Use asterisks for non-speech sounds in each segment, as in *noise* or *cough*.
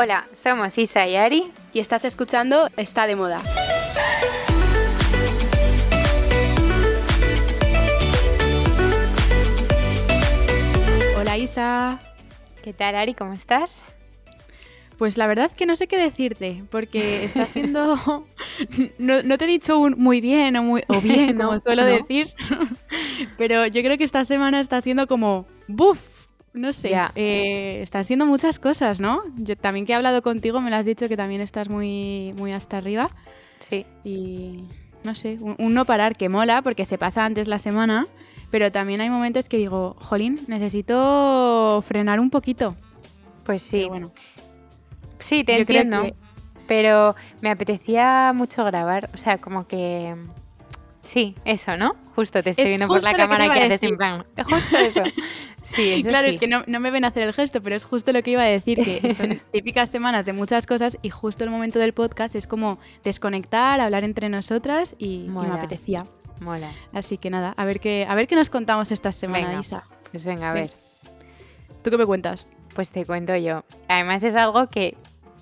Hola, somos Isa y Ari y estás escuchando Está de Moda. Hola Isa. ¿Qué tal Ari? ¿Cómo estás? Pues la verdad que no sé qué decirte, porque está *laughs* siendo... no, te he dicho un muy bien o, muy, o bien, *laughs* como suelo decir, *laughs* pero yo creo que esta semana está siendo como... ¡Buf! No sé, eh, están siendo muchas cosas, ¿no? Yo también que he hablado contigo me lo has dicho que también estás muy, muy hasta arriba. Sí. Y no sé, un, no parar que mola porque se pasa antes la semana, pero también hay momentos que digo, jolín, necesito frenar un poquito. Pues sí. bueno. Sí, te entiendo. Pero me apetecía mucho grabar, o sea, como que... Sí, eso, ¿no? Justo te estoy viendo por la cámara que, haces en plan. Justo eso. *laughs* Sí, claro, es que no, me ven hacer el gesto, pero es justo lo que iba a decir, que *laughs* son típicas semanas de muchas cosas y justo el momento del podcast es como desconectar, hablar entre nosotras y, me apetecía. Mola. Así que nada, a ver qué, a ver qué nos contamos esta semana, Isa. Pues venga, a ver. ¿Tú qué me cuentas? Pues te cuento yo. Además es algo que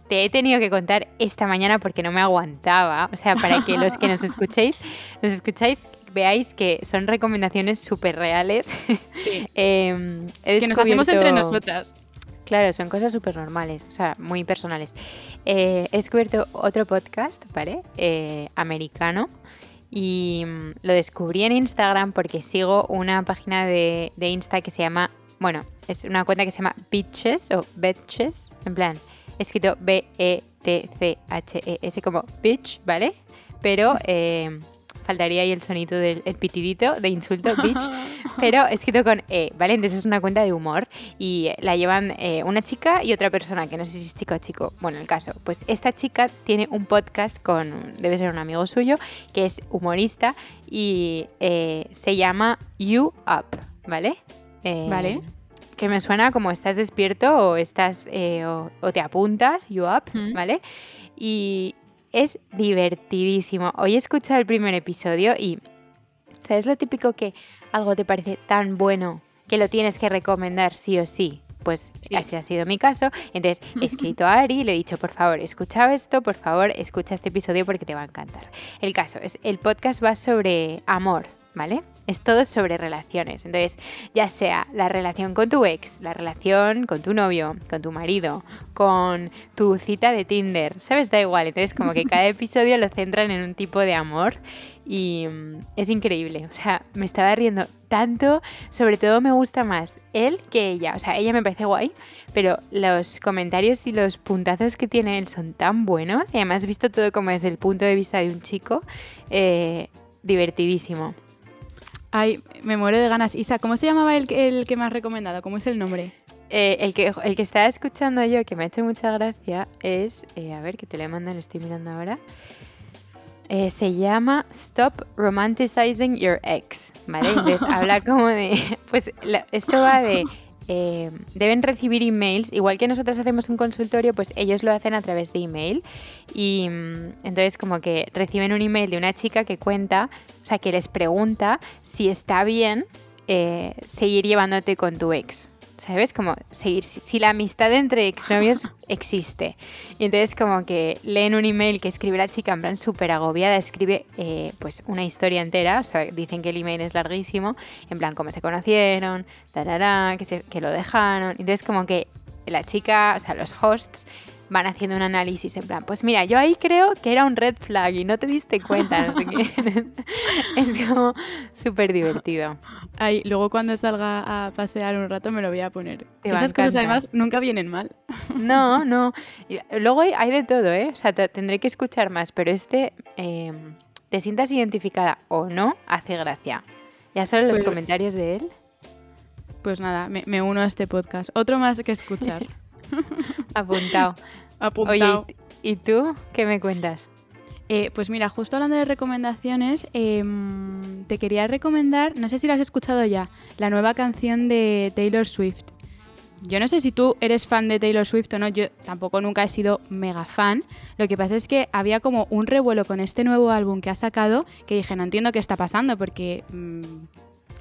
te he tenido que contar esta mañana porque no me aguantaba. O sea, para que los que nos *laughs* escuchéis, nos escucháis veáis que son recomendaciones súper reales. *laughs* Sí. Em, que nos hacemos entre nosotras. Claro, son cosas súper normales, o sea, muy personales. Eh, he descubierto otro podcast, ¿vale? Eh, americano. Y mm, lo descubrí en Instagram porque sigo una página de, de Insta que se llama, bueno, es una cuenta que se llama Bitches o Betches, en plan, escrito B-E-T-C-H-E-S como bitch, ¿vale? Pero eh, faltaría ahí el sonido del pitidito de insulto, *laughs* bitch, pero escrito con E, ¿vale? Entonces es una cuenta de humor y la llevan eh, una chica y otra persona, que no sé si es chico o chico, bueno, el caso, pues esta chica tiene un podcast con, debe ser un amigo suyo, que es humorista y eh, se llama You Up, ¿vale? Eh, vale que me suena como estás despierto o estás o, te apuntas, you up, ¿vale? Y, es divertidísimo. Hoy he escuchado el primer episodio y ¿sabes lo típico que algo te parece tan bueno que lo tienes que recomendar sí o sí? Pues así ha sido mi caso. Entonces he escrito a Ari y le he dicho, por favor, escucha esto, por favor, escucha este episodio porque te va a encantar. El caso es, el podcast va sobre amor, ¿vale? Es todo sobre relaciones. Entonces, ya sea la relación con tu ex, la relación con tu novio, con tu marido, con tu cita de Tinder, ¿sabes? Da igual. Entonces, como que cada *laughs* episodio lo centran en un tipo de amor y mm, es increíble. O sea, me estaba riendo tanto. Sobre todo me gusta más él que ella. O sea, ella me parece guay, pero los comentarios y los puntazos que tiene él son tan buenos. Y además, visto todo como desde el punto de vista de un chico, eh, divertidísimo. Ay, me muero de ganas. Isa, ¿cómo se llamaba el, el que me has recomendado? ¿Cómo es el nombre? Eh, el, que, el que estaba escuchando yo, que me ha hecho mucha gracia, es. Eh, a ver, que te lo mando, lo estoy mirando ahora. Eh, se llama Stop Romanticizing Your Ex, ¿vale? Entonces *laughs* habla como de. Pues esto va de eh, deben recibir emails, igual que nosotros hacemos un consultorio, pues ellos lo hacen a través de email. Y mm, entonces como que reciben un email de una chica que cuenta, o sea, que les pregunta si está bien eh, seguir llevándote con tu ex. ¿Sabes? Como seguir, si, la amistad entre exnovios *laughs* existe. Y entonces como que leen un email que escribe la chica en plan súper agobiada, escribe eh, pues una historia entera, o sea, dicen que el email es larguísimo, en plan cómo se conocieron, tarará, que, se, que lo dejaron. Entonces como que la chica, o sea, los hosts van haciendo un análisis en plan, pues mira, yo ahí creo que era un red flag y no te diste cuenta. *laughs* es como súper divertido. Ay, luego cuando salga a pasear un rato me lo voy a poner. Esas cosas además nunca vienen mal. *laughs* No, no. Luego hay, de todo, ¿eh? O sea, tendré que escuchar más, pero este, em, te sientas identificada o no, hace gracia. Ya solo los pues comentarios de él. Pues nada, me uno a este podcast. Otro más que escuchar. *laughs* *laughs* Apuntado. Apuntado. Oye, ¿y tú qué me cuentas? Eh, pues mira, justo hablando de recomendaciones, em, te quería recomendar, no sé si la has escuchado ya, la nueva canción de Taylor Swift. Yo no sé si tú eres fan de Taylor Swift o no, yo tampoco nunca he sido mega fan. Lo que pasa es que había como un revuelo con este nuevo álbum que ha sacado que dije, no entiendo qué está pasando porque... Mm,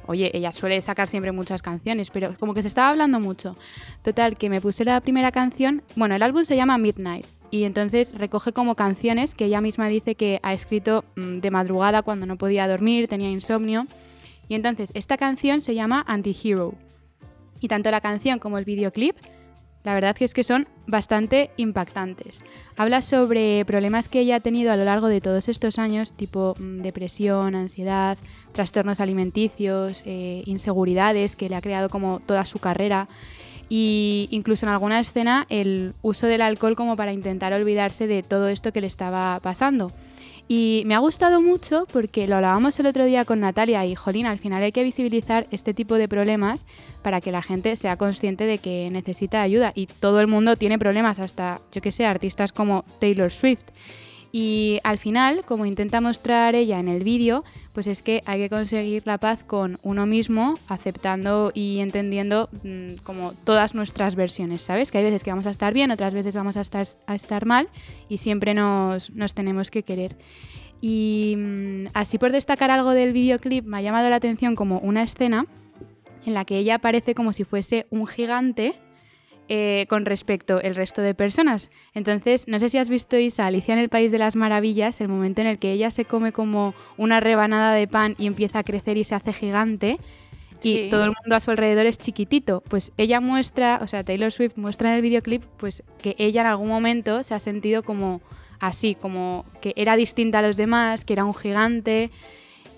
oye, ella suele sacar siempre muchas canciones, pero como que se estaba hablando mucho. Total, que me puse la primera canción, bueno, el álbum se llama Midnight. Y entonces recoge como canciones que ella misma dice que ha escrito mm, de madrugada cuando no podía dormir, tenía insomnio. Y entonces esta canción se llama Anti-Hero. Y tanto la canción como el videoclip la verdad que es que son bastante impactantes. Habla sobre problemas que ella ha tenido a lo largo de todos estos años, tipo mm, depresión, ansiedad, trastornos alimenticios, eh, inseguridades que le ha creado como toda su carrera y incluso en alguna escena el uso del alcohol como para intentar olvidarse de todo esto que le estaba pasando. Y me ha gustado mucho porque lo hablábamos el otro día con Natalia y Jolín, al final hay que visibilizar este tipo de problemas para que la gente sea consciente de que necesita ayuda. Y todo el mundo tiene problemas, hasta, yo que sé, artistas como Taylor Swift. Y al final, como intenta mostrar ella en el vídeo, pues es que hay que conseguir la paz con uno mismo, aceptando y entendiendo mm, como todas nuestras versiones, ¿sabes? Que hay veces que vamos a estar bien, otras veces vamos a estar, mal y siempre nos, nos tenemos que querer. Y mm, así por destacar algo del videoclip, me ha llamado la atención como una escena en la que ella aparece como si fuese un gigante eh, con respecto al resto de personas. Entonces, no sé si has visto, Isa, Alicia en el País de las Maravillas, el momento en el que ella se come como una rebanada de pan y empieza a crecer y se hace gigante. Y todo el mundo a su alrededor es chiquitito. Pues ella muestra, o sea, Taylor Swift muestra en el videoclip, pues que ella en algún momento se ha sentido como así, como que era distinta a los demás, que era un gigante.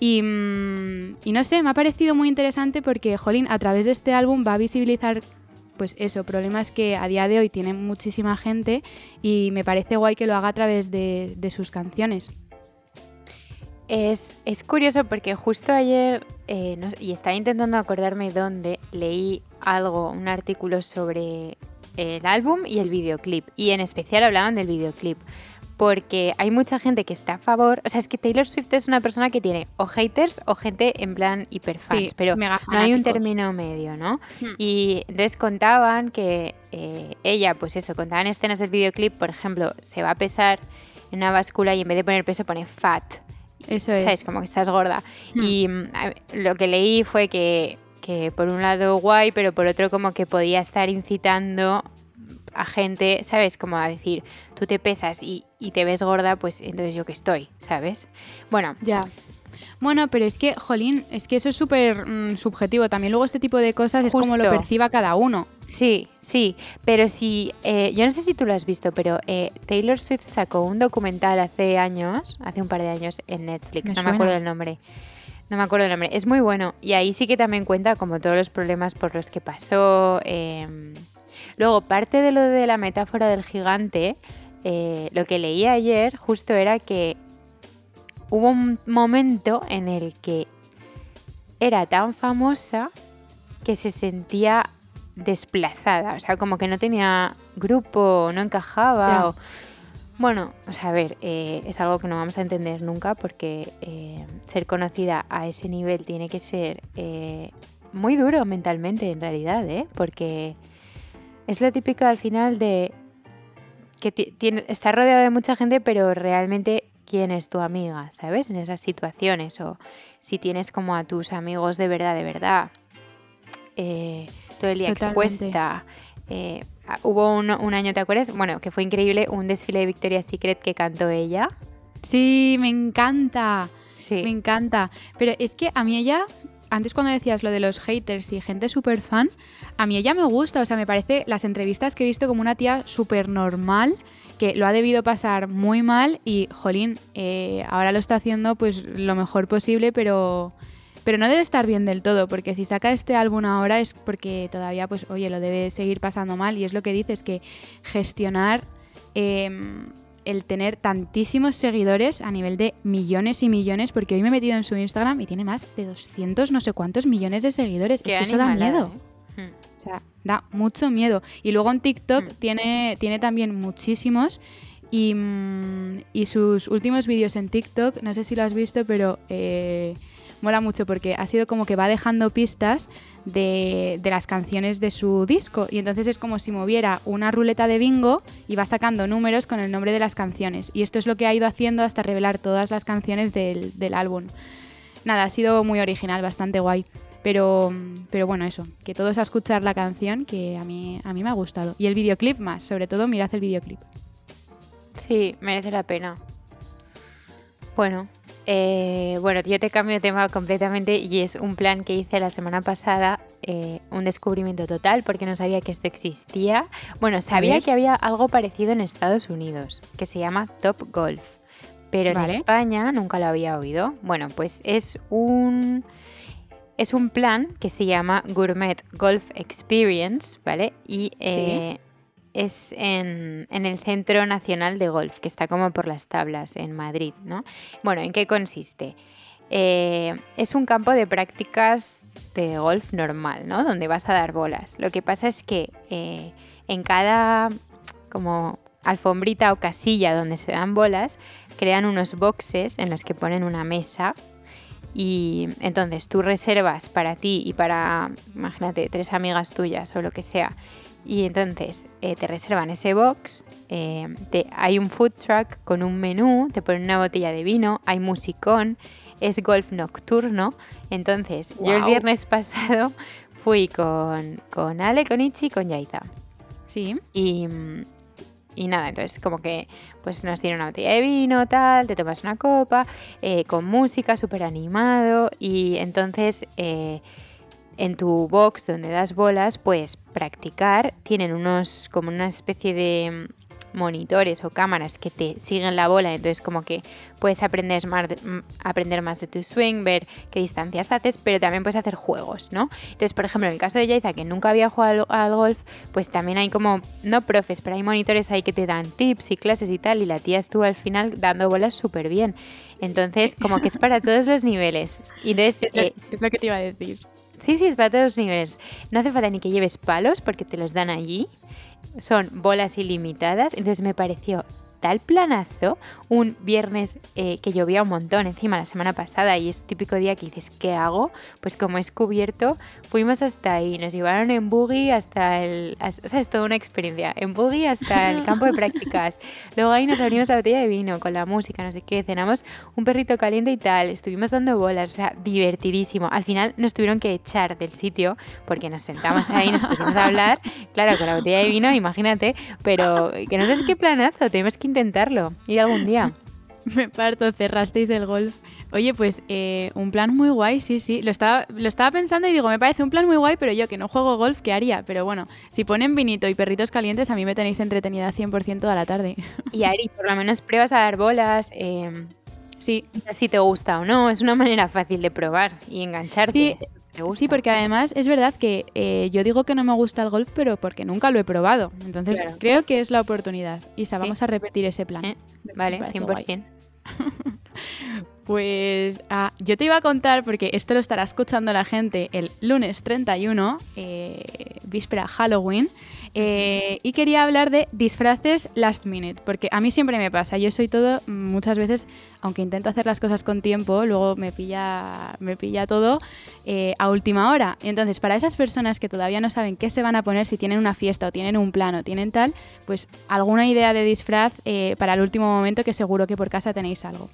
Y, mm, y, no sé, me ha parecido muy interesante porque, Jolín, a través de este álbum va a visibilizar pues eso, problemas que a día de hoy tiene muchísima gente y me parece guay que lo haga a través de, sus canciones. Es, curioso porque justo ayer, eh, y estaba intentando acordarme dónde, leí algo, un artículo sobre el álbum y el videoclip, y en especial hablaban del videoclip porque hay mucha gente que está a favor. O sea, es que Taylor Swift es una persona que tiene o haters o gente en plan hiperfans, pero no hay un término medio, ¿no? Hmm. Y entonces contaban que eh, ella, pues eso, contaban escenas del videoclip, por ejemplo, se va a pesar en una báscula y en vez de poner peso pone fat. Eso es. ¿Sabes? Como que estás gorda. Hmm. Y mm, lo que leí fue que, que por un lado guay, pero por otro como que podía estar incitando a gente, ¿sabes? Como a decir, tú te pesas y, te ves gorda, pues entonces yo que estoy, ¿sabes? Bueno, ya. Bueno, pero es que, Jolín, es que eso es súper mm, subjetivo. También luego este tipo de cosas es como lo perciba cada uno. Sí, sí, pero si, eh, yo no sé si tú lo has visto, pero eh, Taylor Swift sacó un documental hace años, hace un par de años en Netflix, no me acuerdo del nombre. No me acuerdo el nombre. Es muy bueno. Y ahí sí que también cuenta como todos los problemas por los que pasó. Eh, Luego, parte de lo de la metáfora del gigante, eh, lo que leí ayer justo era que hubo un momento en el que era tan famosa que se sentía desplazada, o sea, como que no tenía grupo, no encajaba. Bueno, o sea, a ver, eh, es algo que no vamos a entender nunca porque eh, ser conocida a ese nivel tiene que ser muy duro mentalmente en realidad, ¿eh? Porque es lo típico al final de que tiene, está rodeado de mucha gente, pero realmente quién es tu amiga, ¿sabes? En esas situaciones. O si tienes como a tus amigos de verdad, de verdad. Eh, todo el día expuesta. Eh, hubo un, año, ¿te acuerdas? Bueno, que fue increíble, un desfile de Victoria's Secret que cantó ella. Sí, me encanta. Sí. Me encanta. Pero es que a mí ella, antes cuando decías lo de los haters y gente súper fan, a mí ella me gusta, o sea, me parece las entrevistas que he visto como una tía súper normal, que lo ha debido pasar muy mal y, jolín, eh, ahora lo está haciendo pues lo mejor posible, pero, pero no debe estar bien del todo, porque si saca este álbum ahora es porque todavía, pues, oye, lo debe seguir pasando mal y es lo que dices, que gestionar... Em, el tener tantísimos seguidores a nivel de millones y millones, porque hoy me he metido en su Instagram y tiene más de 200 no sé cuántos millones de seguidores. es que eso da miedo. ¿eh? O sea, da mucho miedo. Y luego en TikTok mm. tiene, tiene también muchísimos. Y, mm, y, sus últimos vídeos en TikTok, no sé si lo has visto, pero eh, mola mucho porque ha sido como que va dejando pistas de, de, las canciones de su disco. Y entonces es como si moviera una ruleta de bingo y va sacando números con el nombre de las canciones. Y esto es lo que ha ido haciendo hasta revelar todas las canciones del, del álbum. Nada, ha sido muy original, bastante guay. Pero, pero bueno, eso, que todos a escuchar la canción que a mí, a mí me ha gustado. Y el videoclip más, sobre todo mirad el videoclip. Sí, merece la pena. Bueno, eh, bueno, yo te cambio de tema completamente y es un plan que hice la semana pasada, eh, un descubrimiento total porque no sabía que esto existía. Bueno, sabía que había algo parecido en Estados Unidos, que se llama Top Golf, pero en España nunca lo había oído. Bueno, pues es un es un plan que se llama Gourmet Golf Experience, ¿vale? Y eh, es en, el Centro Nacional de Golf, que está como por las tablas en Madrid, ¿no? Bueno, ¿en qué consiste? Eh, es un campo de prácticas de golf normal, ¿no? Donde vas a dar bolas. Lo que pasa es que eh, en cada como alfombrita o casilla donde se dan bolas, crean unos boxes en los que ponen una mesa y entonces tú reservas para ti y para, imagínate, tres amigas tuyas o lo que sea, y entonces eh, te reservan ese box, eh, hay un food truck con un menú, te ponen una botella de vino, hay musicón, es golf nocturno. Entonces, yo el viernes *laughs* pasado fui con, con Ale, con Ichi y con Yaiza. Sí. Y, nada, entonces como que pues nos dieron una botella de vino, tal, te tomas una copa, eh, con música, súper animado. Y entonces en tu box donde das bolas, puedes practicar. Tienen unos, como una especie de monitores o cámaras que te siguen la bola, entonces como que puedes aprender más, de, mm, aprender más de tu swing, ver qué distancias haces, pero también puedes hacer juegos, ¿no? Entonces, por ejemplo, en el caso de Yaiza, que nunca había jugado al, golf, pues también hay como, no profes, pero hay monitores ahí que te dan tips y clases y tal, y la tía estuvo al final dando bolas súper bien. Entonces, como que es para todos los niveles. Y es, *laughs* es lo que te iba a decir. Sí, sí, es para todos los niveles. No hace falta ni que lleves palos porque te los dan allí. Son bolas ilimitadas. Entonces me pareció tal planazo un viernes eh, que llovía un montón encima la semana pasada y es típico día que dices, ¿qué hago? Pues como es cubierto, fuimos hasta ahí, nos llevaron en buggy hasta el... o sea, es toda una experiencia, en buggy hasta el *laughs* campo de prácticas. Luego ahí nos abrimos la botella de vino con la música, no sé qué, cenamos un perrito caliente y tal, estuvimos dando bolas, o sea, divertidísimo. Al final nos tuvieron que echar del sitio porque nos sentamos ahí, nos pusimos a hablar, claro, con la botella de vino, imagínate, pero que no sé qué planazo, tenemos que intentarlo, ir algún día. *laughs* Me parto, cerrasteis el golf. Oye, pues eh, un plan muy guay, sí, sí. Lo estaba, lo estaba pensando y digo, me parece un plan muy guay, pero yo que no juego golf, ¿qué haría? Pero bueno, si ponen vinito y perritos calientes, a mí me tenéis entretenida 100% toda la tarde. *laughs* Y Ari, por lo menos pruebas a dar bolas. Eh, sí. Si te gusta o no, es una manera fácil de probar y engancharte. Sí, Sí, porque además es verdad que eh, yo digo que no me gusta el golf, pero porque nunca lo he probado. Entonces creo que es la oportunidad. Isa, vamos a repetir ese plan. Eh, vale, 100%. *laughs* Pues ah, yo te iba a contar, porque esto lo estará escuchando la gente el lunes 31, eh, víspera Halloween, eh, y quería hablar de disfraces last minute, porque a mí siempre me pasa, yo soy todo, muchas veces, aunque intento hacer las cosas con tiempo, luego me pilla, me pilla todo eh, a última hora. Entonces, para esas personas que todavía no saben qué se van a poner, si tienen una fiesta o tienen un plan o tienen tal, pues alguna idea de disfraz para el último momento que seguro que por casa tenéis algo.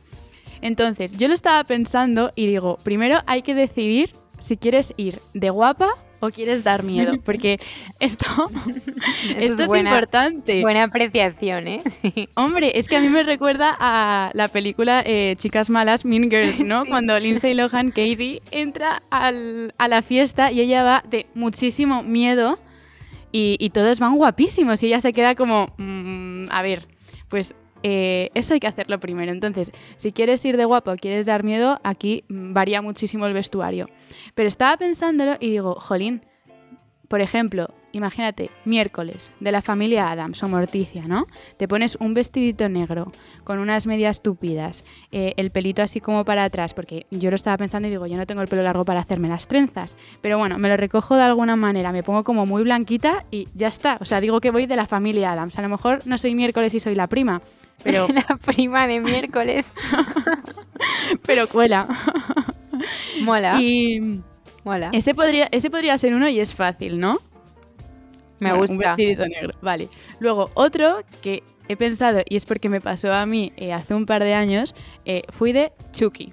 Entonces, yo lo estaba pensando y digo, primero hay que decidir si quieres ir de guapa o quieres dar miedo, *laughs* porque esto, esto es, importante. Buena apreciación, ¿eh? Hombre, es que a mí me recuerda a la película eh, Chicas Malas, Mean Girls, ¿no? Cuando Lindsay Lohan, Katie, entra al, a la fiesta y ella va de muchísimo miedo y, todos van guapísimos y ella se queda como, mm, a ver, pues eh, eso hay que hacerlo primero. Entonces, si quieres ir de guapo quieres dar miedo, aquí mm, varía muchísimo el vestuario. Pero estaba pensándolo y digo, jolín, por ejemplo, imagínate, miércoles, de la familia Adams o Morticia, ¿no? Te pones un vestidito negro, con unas medias tupidas, eh, el pelito así como para atrás, porque yo lo estaba pensando y digo, yo no tengo el pelo largo para hacerme las trenzas, pero bueno, me lo recojo de alguna manera, me pongo como muy blanquita y ya está. O sea, digo que voy de la familia Adams. A lo mejor no soy miércoles y soy la prima, pero... *laughs* la prima de miércoles. *laughs* pero cuela. Mola. Y... Mola. Ese podría, ese podría ser uno y es fácil, ¿no? Me gusta. Un vestidito negro. Vale. Luego, otro que he pensado, y es porque me pasó a mí eh, hace un par de años, eh, fui de Chucky.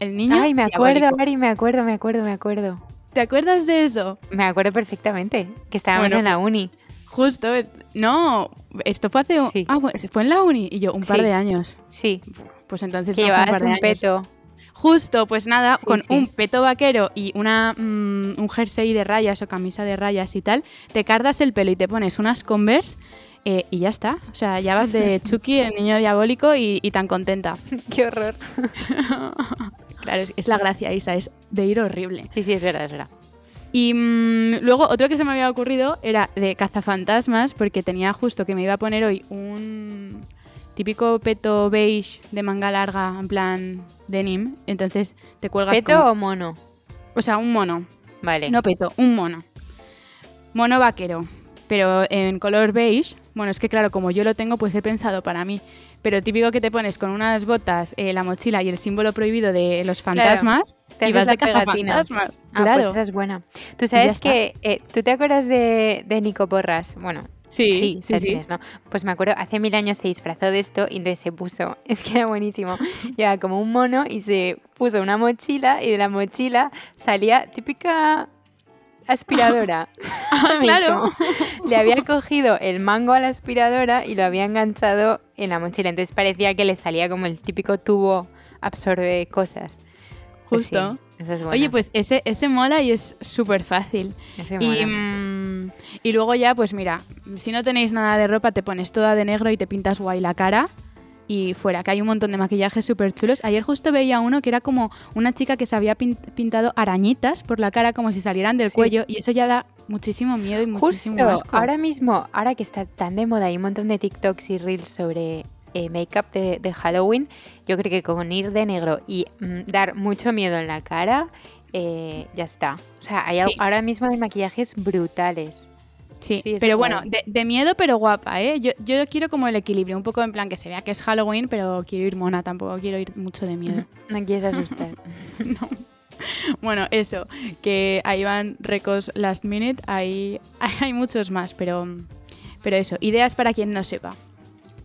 El niño. Ay, me acuerdo, Ari, me acuerdo, me acuerdo, me acuerdo. ¿Te acuerdas de eso? Me acuerdo perfectamente, que estábamos en la pues, uni. Justo, no, esto fue hace... Ah, bueno, fue en la uni y yo, un par de años. Sí. Pues entonces... Que no un, un peto. Justo, pues nada, con un peto vaquero y una, mm, un jersey de rayas o camisa de rayas y tal, te cardas el pelo y te pones unas Converse eh, y ya está. O sea, ya vas de *laughs* Chucky, el niño diabólico, y, tan contenta. *laughs* ¡Qué horror! *laughs* claro, es, la gracia, Isa, es de ir horrible. Sí, sí, es verdad, es verdad. Y mm, luego otro que se me había ocurrido era de cazafantasmas, porque tenía justo que me iba a poner hoy un típico peto beige de manga larga, en plan denim. Entonces te cuelgas. ¿Peto o mono? O sea, un mono. Vale. No peto, un mono. Mono vaquero, pero en color beige. Bueno, es que claro, como yo lo tengo, pues he pensado para mí. Pero típico que te pones con unas botas, eh, la mochila y el símbolo prohibido de los fantasmas. Y vas de fantasmas. Ah, claro. pues esa es buena. Tú sabes que. Eh, ¿Tú te acuerdas de, de Nico Porras? Bueno, Sí, sí, sí. ¿no? Pues me acuerdo, hace mil años se disfrazó de esto y entonces se puso, *laughs* es que era buenísimo, *laughs* ya como un mono y se puso una mochila y de la mochila salía típica aspiradora. *laughs* Ah, claro. le había cogido el mango a la aspiradora y lo había enganchado en la mochila. Entonces parecía que le salía como el típico tubo absorbe cosas. Pues Justo. Oye, pues ese, ese mola y es súper fácil. y, mm, y luego ya, pues mira, si no tenéis nada de ropa, te pones toda de negro y te pintas guay la cara y fuera, que hay un montón de maquillajes súper chulos. Ayer justo veía uno que era como una chica que se había pintado arañitas por la cara como si salieran del cuello y eso ya da muchísimo miedo y muchísimo justo, Ahora mismo, ahora que está tan de moda, hay un montón de TikToks y Reels sobre eh, make-up de, Halloween, yo creo que con ir de negro y mm, dar mucho miedo en la cara, eh, ya está. O sea, hay, ahora mismo hay maquillajes brutales. Sí, pero bueno, de, miedo pero guapa, ¿eh? Yo, yo quiero como el equilibrio, un poco en plan que se vea que es Halloween, pero quiero ir mona, tampoco quiero ir mucho de miedo. *laughs* No quieres asustar. *laughs* no. Bueno, eso, que ahí van recos last minute, hay, *laughs* hay muchos más, pero, pero eso, ideas para quien no sepa.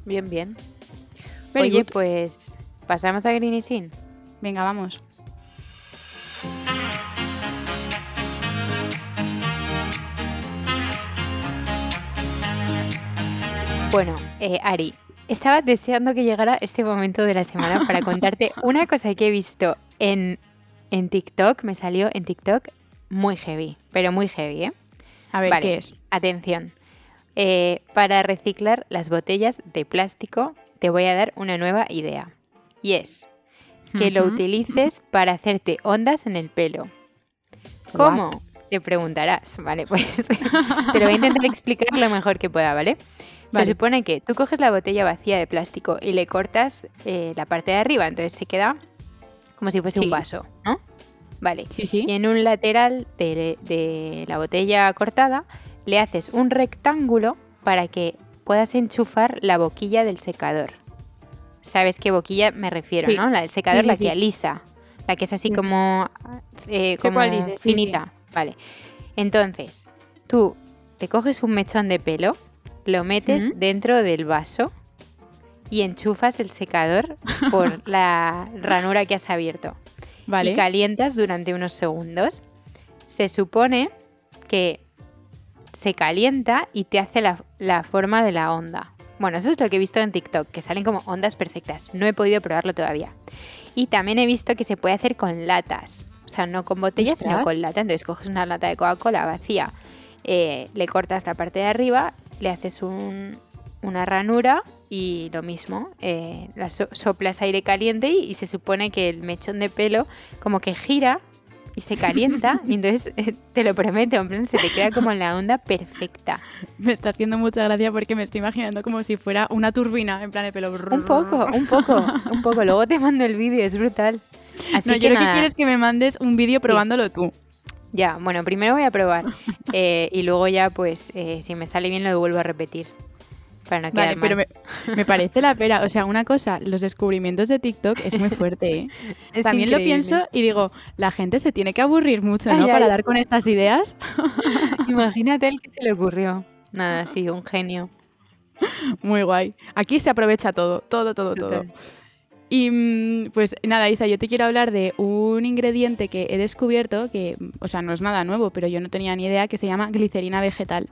Bien, bien. Oye, pues pasamos a Green Sin. Venga, vamos. Bueno, eh, Ari, estaba deseando que llegara este momento de la semana *laughs* para contarte una cosa que he visto en, en TikTok, me salió en TikTok muy heavy, pero muy heavy, ¿eh? A ver, ¿qué es? Atención. Eh, para reciclar las botellas de plástico te voy a dar una nueva idea. Y es que lo utilices *laughs* para hacerte ondas en el pelo. ¿Cómo? Te preguntarás, ¿vale? Pues *laughs* te lo voy a intentar explicar lo mejor que pueda, ¿vale? Se supone que tú coges la botella vacía de plástico y le cortas eh, la parte de arriba, entonces se queda como si fuese un vaso, ¿no? Vale. Sí, sí. Y en un lateral de, de la botella cortada le haces un rectángulo para que puedas enchufar la boquilla del secador. ¿Sabes qué boquilla me refiero, no? La del secador, la que alisa. La que es así como, eh, como finita. Vale. Entonces, tú te coges un mechón de pelo lo metes dentro del vaso y enchufas el secador por *laughs* la ranura que has abierto. Vale. Y calientas durante unos segundos. Se supone que se calienta y te hace la, la, forma de la onda. Bueno, eso es lo que he visto en TikTok, que salen como ondas perfectas. No he podido probarlo todavía. Y también he visto que se puede hacer con latas. O sea, no con botellas, sino con lata. Entonces coges una lata de Coca-Cola vacía, eh, le cortas la parte de arriba le haces una ranura y lo mismo, eh, la soplas aire caliente y, se supone que el mechón de pelo como que gira y se calienta y entonces eh, te lo prometo, en se te queda como en la onda perfecta. Me está haciendo mucha gracia porque me estoy imaginando como si fuera una turbina en plan de pelo. Un poco, un poco, un poco. Luego te mando el vídeo, es brutal. Así que yo lo que quiero es que me mandes un vídeo probándolo tú. Ya, bueno, primero voy a probar eh, y luego ya, pues, eh, si me sale bien lo vuelvo a repetir. Para no vale, pero me, parece la pera. O sea, una cosa, los descubrimientos de TikTok es muy fuerte, ¿eh? *laughs* También lo pienso y digo, la gente se tiene que aburrir mucho, ¿no? para dar con estas ideas. *laughs* Imagínate el que se le ocurrió. Nada, *laughs* sí, un genio. Muy guay. Aquí se aprovecha todo, todo, todo, todo. Y mm, pues nada, Isa, yo te quiero hablar de un ingrediente que he descubierto, que, o sea, no es nada nuevo, pero yo no tenía ni idea, que se llama glicerina vegetal.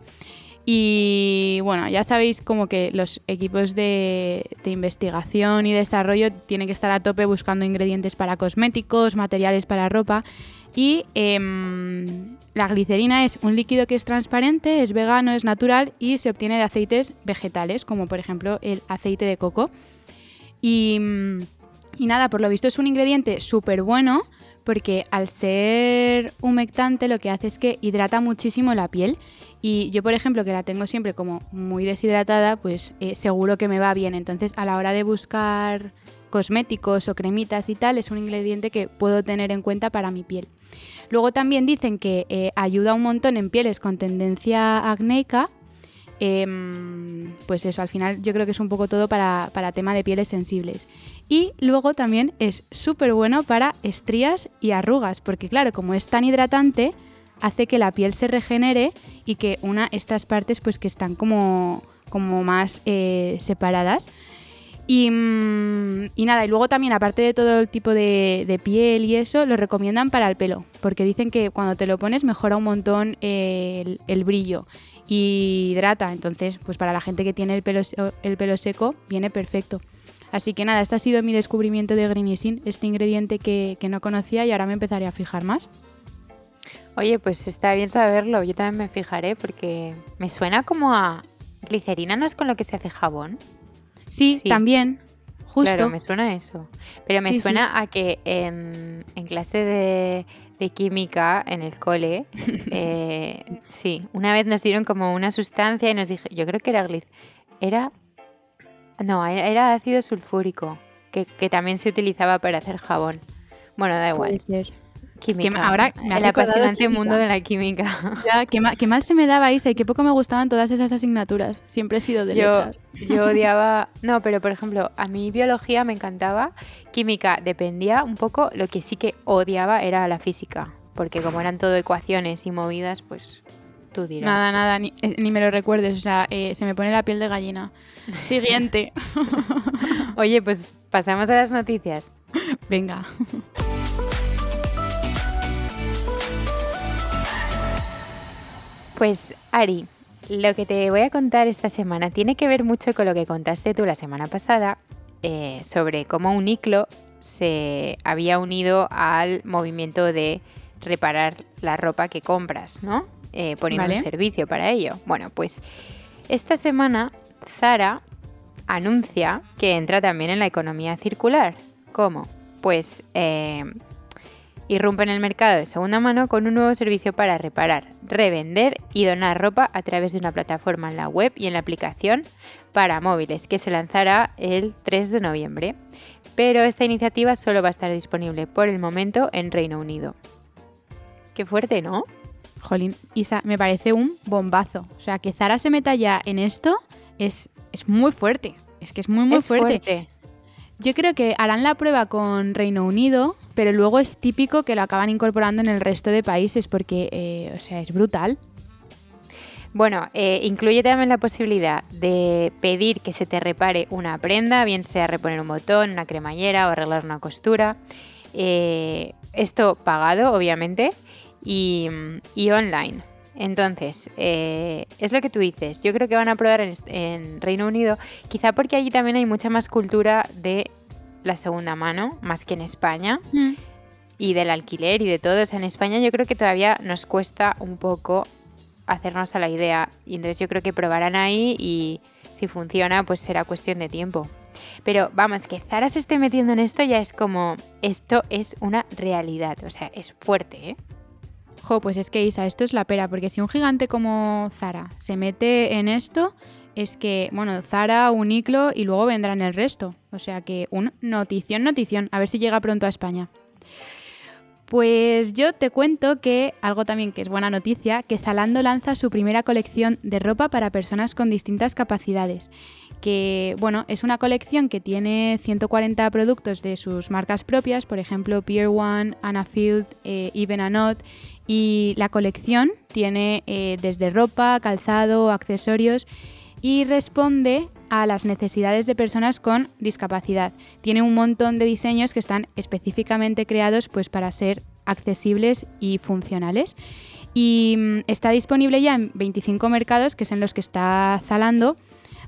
Y bueno, ya sabéis como que los equipos de, investigación y desarrollo tienen que estar a tope buscando ingredientes para cosméticos, materiales para ropa. Y em, la glicerina es un líquido que es transparente, es vegano, es natural y se obtiene de aceites vegetales, como por ejemplo el aceite de coco. Y, y nada, por lo visto es un ingrediente súper bueno porque al ser humectante lo que hace es que hidrata muchísimo la piel y yo, por ejemplo, que la tengo siempre como muy deshidratada, pues eh, seguro que me va bien. Entonces, a la hora de buscar cosméticos o cremitas y tal, es un ingrediente que puedo tener en cuenta para mi piel. Luego también dicen que eh, ayuda un montón en pieles con tendencia acnéica. Em, pues eso, al final yo creo que es un poco todo para, para tema de pieles sensibles. Y luego también es súper bueno para estrías y arrugas, porque claro, como es tan hidratante, hace que la piel se regenere y que una estas partes pues que están como, como más eh, separadas. Mm, y, nada, y luego también, aparte de todo el tipo de, piel y eso, lo recomiendan para el pelo, porque dicen que cuando te lo pones mejora un montón el, brillo y hidrata. Entonces, pues para la gente que tiene el pelo, el pelo seco, viene perfecto. Así que nada, este ha sido mi descubrimiento de Grimisin, este ingrediente que, que no conocía y ahora me empezaré a fijar más. Oye, pues está bien saberlo. Yo también me fijaré porque me suena como a glicerina, ¿no es con lo que se hace jabón? Sí, también. Justo. Claro, me suena a eso. Pero me suena a que en, clase de, química en el cole, *laughs* eh, sí, una vez nos dieron como una sustancia y nos dije, yo creo que era glic era, no, era ácido sulfúrico, que, que, también se utilizaba para hacer jabón. Bueno, da igual. Puede ser. Química. ahora el apasionante mundo de la química. *laughs* Ya, qué, mal, se me daba Isa y qué poco me gustaban todas esas asignaturas. Siempre he sido de yo, letras. Yo *laughs* odiaba... No, pero por ejemplo, a mí biología me encantaba. Química dependía un poco. Lo que sí que odiaba era la física. Porque como eran todo ecuaciones y movidas, pues tú dirás. Nada, nada, ni, eh, me lo recuerdes. O sea, eh, se me pone la piel de gallina. *laughs* Siguiente. Oye, pues pasamos a las noticias. Venga. Pues Ari, lo que te voy a contar esta semana tiene que ver mucho con lo que contaste tú la semana pasada eh, sobre cómo un ICLO se había unido al movimiento de reparar la ropa que compras, ¿no? Eh, poniendo un servicio para ello. Bueno, pues esta semana Zara anuncia que entra también en la economía circular. ¿Cómo? Pues eh, irrumpen el mercado de segunda mano con un nuevo servicio para reparar, revender y donar ropa a través de una plataforma en la web y en la aplicación para móviles que se lanzará el 3 de noviembre. Pero esta iniciativa solo va a estar disponible por el momento en Reino Unido. Qué fuerte, ¿no? Jolín, Isa, me parece un bombazo. O sea, que Zara se meta ya en esto es, es muy fuerte. Es que es muy, muy fuerte. Yo creo que harán la prueba con Reino Unido, pero luego es típico que lo acaban incorporando en el resto de países porque, eh, o sea, es brutal. Bueno, eh, incluye también la posibilidad de pedir que se te repare una prenda, bien sea reponer un botón, una cremallera o arreglar una costura. Eh, esto pagado, obviamente, y, online. Entonces, es lo que tú dices. Yo creo que van a probar en, en, Reino Unido, quizá porque allí también hay mucha más cultura de la segunda mano, más que en España. Mm. Y del alquiler y de todo. O sea, en España yo creo que todavía nos cuesta un poco hacernos a la idea. Y entonces yo creo que probarán ahí y si funciona, pues será cuestión de tiempo. Pero vamos, que Zara se esté metiendo en esto ya es como, esto es una realidad, o sea, es fuerte, ¿eh? Pues es que Isa, esto es la pera, porque si un gigante como Zara se mete en esto, es que, bueno, Zara, Uniclo y luego vendrán el resto. O sea que un notición, notición. A ver si llega pronto a España. Pues yo te cuento que, algo también que es buena noticia, que Zalando lanza su primera colección de ropa para personas con distintas capacidades. Que, bueno, es una colección que tiene 140 productos de sus marcas propias, por ejemplo, Pier One, Anna Field, eh, Even Not, y la colección tiene eh, desde ropa, calzado, accesorios y responde a las necesidades de personas con discapacidad. Tiene un montón de diseños que están específicamente creados pues, para ser accesibles y funcionales. Y mm, está disponible ya en 25 mercados, que son los que está Zalando.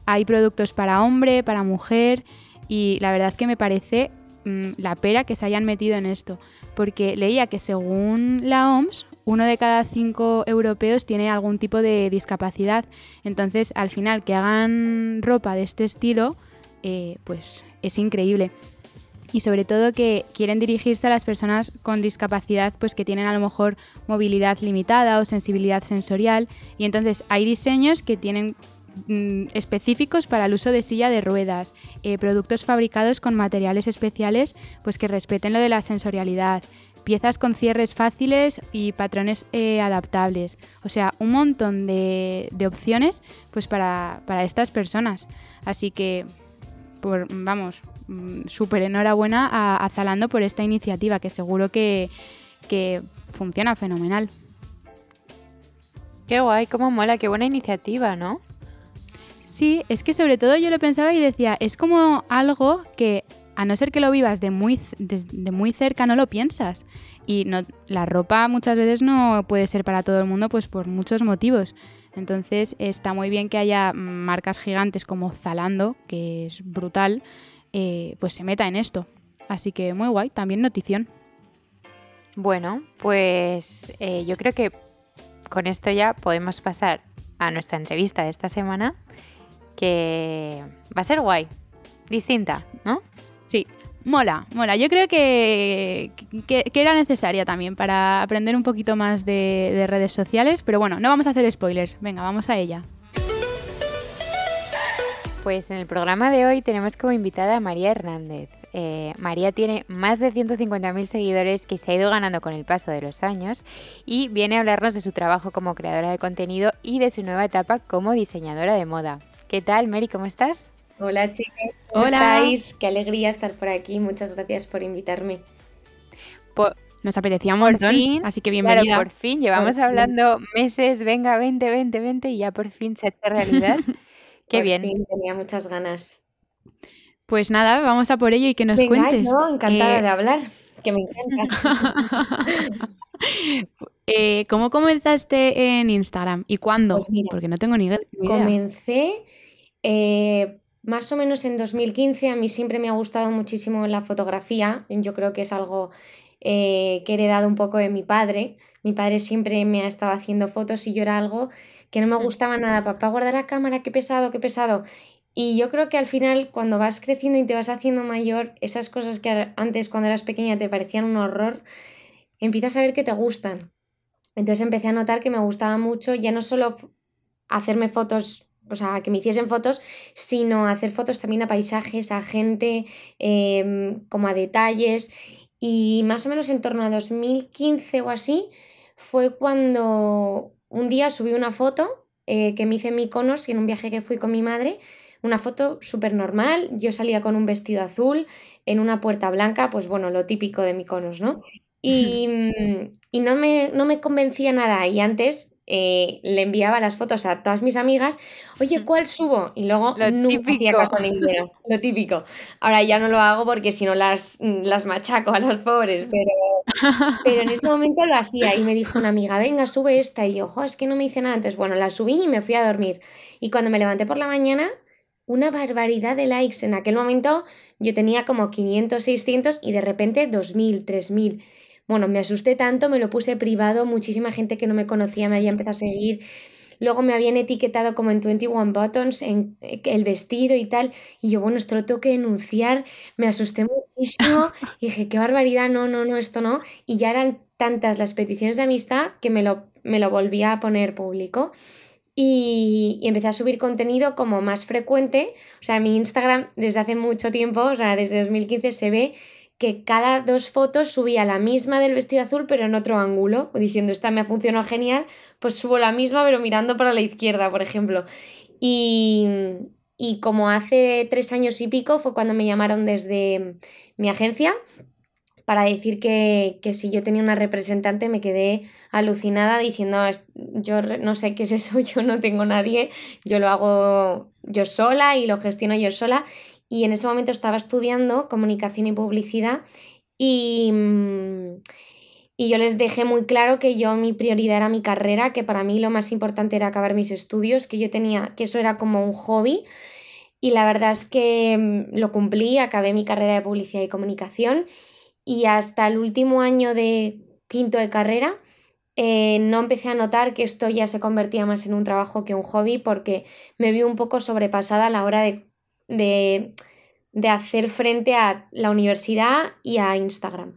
Hay productos para hombre, para mujer, y la verdad que me parece mm, la pera que se hayan metido en esto, porque leía que según la OMS, uno de cada cinco europeos tiene algún tipo de discapacidad. Entonces, al final, que hagan ropa de este estilo, eh, pues es increíble. Y sobre todo que quieren dirigirse a las personas con discapacidad, pues que tienen a lo mejor movilidad limitada o sensibilidad sensorial. Y entonces hay diseños que tienen mm, específicos para el uso de silla de ruedas, eh, productos fabricados con materiales especiales pues que respeten lo de la sensorialidad, piezas con cierres fáciles y patrones eh, adaptables. O sea, un montón de, opciones pues para, estas personas. Así que, por, vamos, mm, súper enhorabuena a, Zalando por esta iniciativa, que seguro que, que funciona fenomenal. Qué guay, cómo mola, qué buena iniciativa, ¿no? Sí, es que sobre todo yo lo pensaba y decía, es como algo que a no ser que lo vivas de muy, de, muy cerca, no lo piensas. Y no, la ropa muchas veces no puede ser para todo el mundo, pues por muchos motivos. Entonces está muy bien que haya marcas gigantes como Zalando, que es brutal, eh, pues se meta en esto. Así que muy guay, también notición. Bueno, pues eh, yo creo que con esto ya podemos pasar a nuestra entrevista de esta semana, que va a ser guay, distinta, ¿no? Sí, mola, mola. Yo creo que, era necesaria también para aprender un poquito más de, redes sociales, pero bueno, no vamos a hacer spoilers. Venga, vamos a ella. Pues en el programa de hoy tenemos como invitada a María Hernández. Eh, María tiene más de 150.000 seguidores que se ha ido ganando con el paso de los años y viene a hablarnos de su trabajo como creadora de contenido y de su nueva etapa como diseñadora de moda. ¿Qué tal, Mary? ¿Cómo estás? Hola chicas, ¿cómo estáis? Qué alegría estar por aquí. Muchas gracias por invitarme. Nos apetecía un montón, así que bienvenida. por fin, llevamos hablando meses, venga, vente, vente, vente, y ya por fin se hace realidad. *laughs* Qué por bien. Fin, tenía muchas ganas. Pues nada, vamos a por ello y que nos cuentes. Yo encantada eh, de hablar, que me encanta. *laughs* Eh, ¿Cómo comenzaste en Instagram y cuándo? Pues Porque no tengo ni idea. Comencé eh, más o menos en 2015 a mí siempre me ha gustado muchísimo la fotografía. Yo creo que es algo eh, que he heredado un poco de mi padre. Mi padre siempre me ha estado haciendo fotos y yo era algo que no me gustaba nada. Papá, guarda la cámara, qué pesado, qué pesado. Y yo creo que al final, cuando vas creciendo y te vas haciendo mayor, esas cosas que antes, cuando eras pequeña, te parecían un horror, empiezas a ver que te gustan. Entonces empecé a notar que me gustaba mucho ya no solo hacerme fotos o sea, que me hiciesen fotos, sino hacer fotos también a paisajes, a gente, em, como a detalles. Y más o menos en torno a 2015 o así fue cuando un día subí una foto eh, que me hice en Mykonos y en un viaje que fui con mi madre. Una foto súper normal, yo salía con un vestido azul en una puerta blanca, pues bueno, lo típico de Mykonos, ¿no? Y, y no, me, no me convencía nada. Y antes eh, le enviaba las fotos a todas mis amigas, oye, ¿cuál subo? Y luego lo nunca hacía caso ninguno, lo típico. Ahora ya no lo hago porque si no las, las machaco a los pobres, pero, pero en ese momento lo hacía y me dijo una amiga, venga, sube esta y yo, ojo, es que no me hice nada. Entonces, bueno, la subí y me fui a dormir. Y cuando me levanté por la mañana, una barbaridad de likes. En aquel momento yo tenía como 500, 600 y de repente 2000, 3000. Bueno, me asusté tanto, me lo puse privado, muchísima gente que no me conocía me había empezado a seguir. Luego me habían etiquetado como en 21 Buttons, en eh, el vestido y tal. Y yo, bueno, esto lo tengo que denunciar. Me asusté muchísimo. *laughs* Y dije, qué barbaridad, no, no, no, esto no. Y ya eran tantas las peticiones de amistad que me lo, me lo volví a poner público. Y, y, empecé a subir contenido como más frecuente. O sea, mi Instagram desde hace mucho tiempo, o sea, desde 2015 se ve que cada dos fotos subía la misma del vestido azul pero en otro ángulo, diciendo esta me ha funcionado genial, pues subo la misma pero mirando para la izquierda, por ejemplo. Y, y como hace tres años y pico fue cuando me llamaron desde mi agencia para decir que, si yo tenía una representante me quedé alucinada diciendo, yo no sé qué es eso, *laughs* yo no tengo nadie, yo lo hago yo sola y lo gestiono yo sola. Y en ese momento estaba estudiando comunicación y publicidad y, y yo les dejé muy claro que yo mi prioridad era mi carrera, que para mí lo más importante era acabar mis estudios, que yo tenía, que eso era como un hobby. Y la verdad es que mm, lo cumplí, acabé mi carrera de publicidad y comunicación y hasta el último año de quinto de carrera eh, no empecé a notar que esto ya se convertía más en un trabajo que un hobby porque me vi un poco sobrepasada a la hora de, de, de hacer frente a la universidad y a Instagram.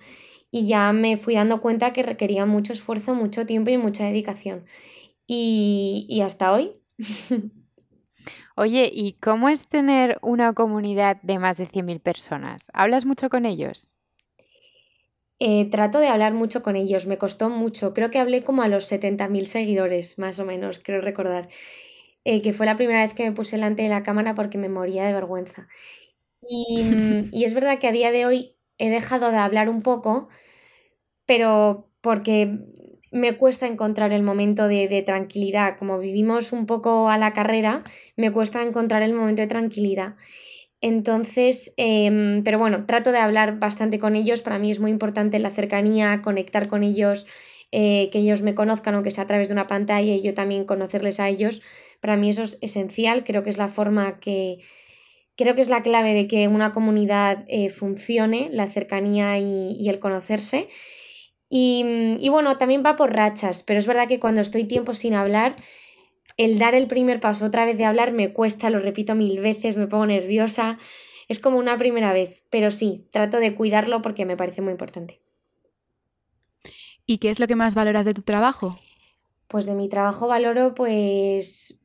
Y ya me fui dando cuenta que requería mucho esfuerzo, mucho tiempo y mucha dedicación. Y, y hasta hoy. *laughs* Oye, ¿y cómo es tener una comunidad de más de 100.000 personas? ¿Hablas mucho con ellos? Eh, trato de hablar mucho con ellos, me costó mucho, creo que hablé como a los 70.000 seguidores, más o menos, creo recordar, eh, que fue la primera vez que me puse delante de la cámara porque me moría de vergüenza. Y, *laughs* y es verdad que a día de hoy he dejado de hablar un poco, pero porque me cuesta encontrar el momento de, de, tranquilidad. Como vivimos un poco a la carrera, me cuesta encontrar el momento de tranquilidad. Entonces, em, pero bueno, trato de hablar bastante con ellos. Para mí es muy importante la cercanía, conectar con ellos, eh, que ellos me conozcan, aunque sea a través de una pantalla, y yo también conocerles a ellos. Para mí eso es esencial. Creo que es la forma que, creo que es la clave de que una comunidad eh, funcione, la cercanía y, el conocerse. Y, y, bueno, también va por rachas, pero es verdad que cuando estoy tiempo sin hablar, el dar el primer paso otra vez de hablar me cuesta, lo repito mil veces, me pongo nerviosa. Es como una primera vez, pero sí, trato de cuidarlo porque me parece muy importante. ¿Y qué es lo que más valoras de tu trabajo? Pues de mi trabajo valoro pues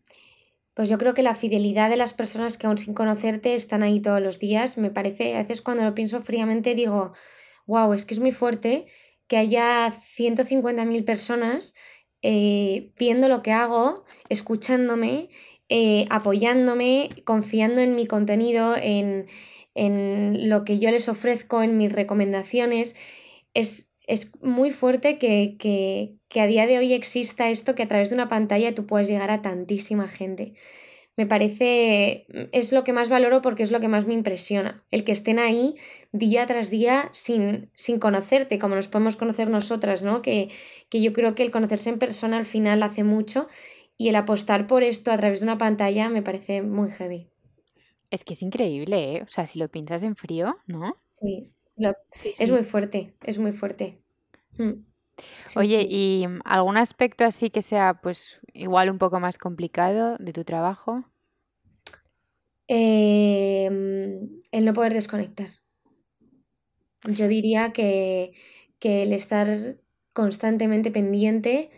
pues yo creo que la fidelidad de las personas que aún sin conocerte están ahí todos los días, me parece, a veces cuando lo pienso fríamente digo, wow, es que es muy fuerte que haya 150.000 personas eh, viendo lo que hago, escuchándome, eh, apoyándome, confiando en mi contenido, en, lo que yo les ofrezco, en mis recomendaciones. Es, muy fuerte que, que, a día de hoy exista esto, que a través de una pantalla tú puedes llegar a tantísima gente me parece, es lo que más valoro porque es lo que más me impresiona, el que estén ahí día tras día sin, sin conocerte, como nos podemos conocer nosotras, ¿no? Que, que yo creo que el conocerse en persona al final hace mucho y el apostar por esto a través de una pantalla me parece muy heavy. Es que es increíble, ¿eh? O sea, si lo piensas en frío, ¿no? Sí, es muy fuerte, es muy fuerte. Mm. Oye, ¿y algún aspecto así que sea pues igual un poco más complicado de tu trabajo? Em, el no poder desconectar. Yo diría que, el estar constantemente pendiente,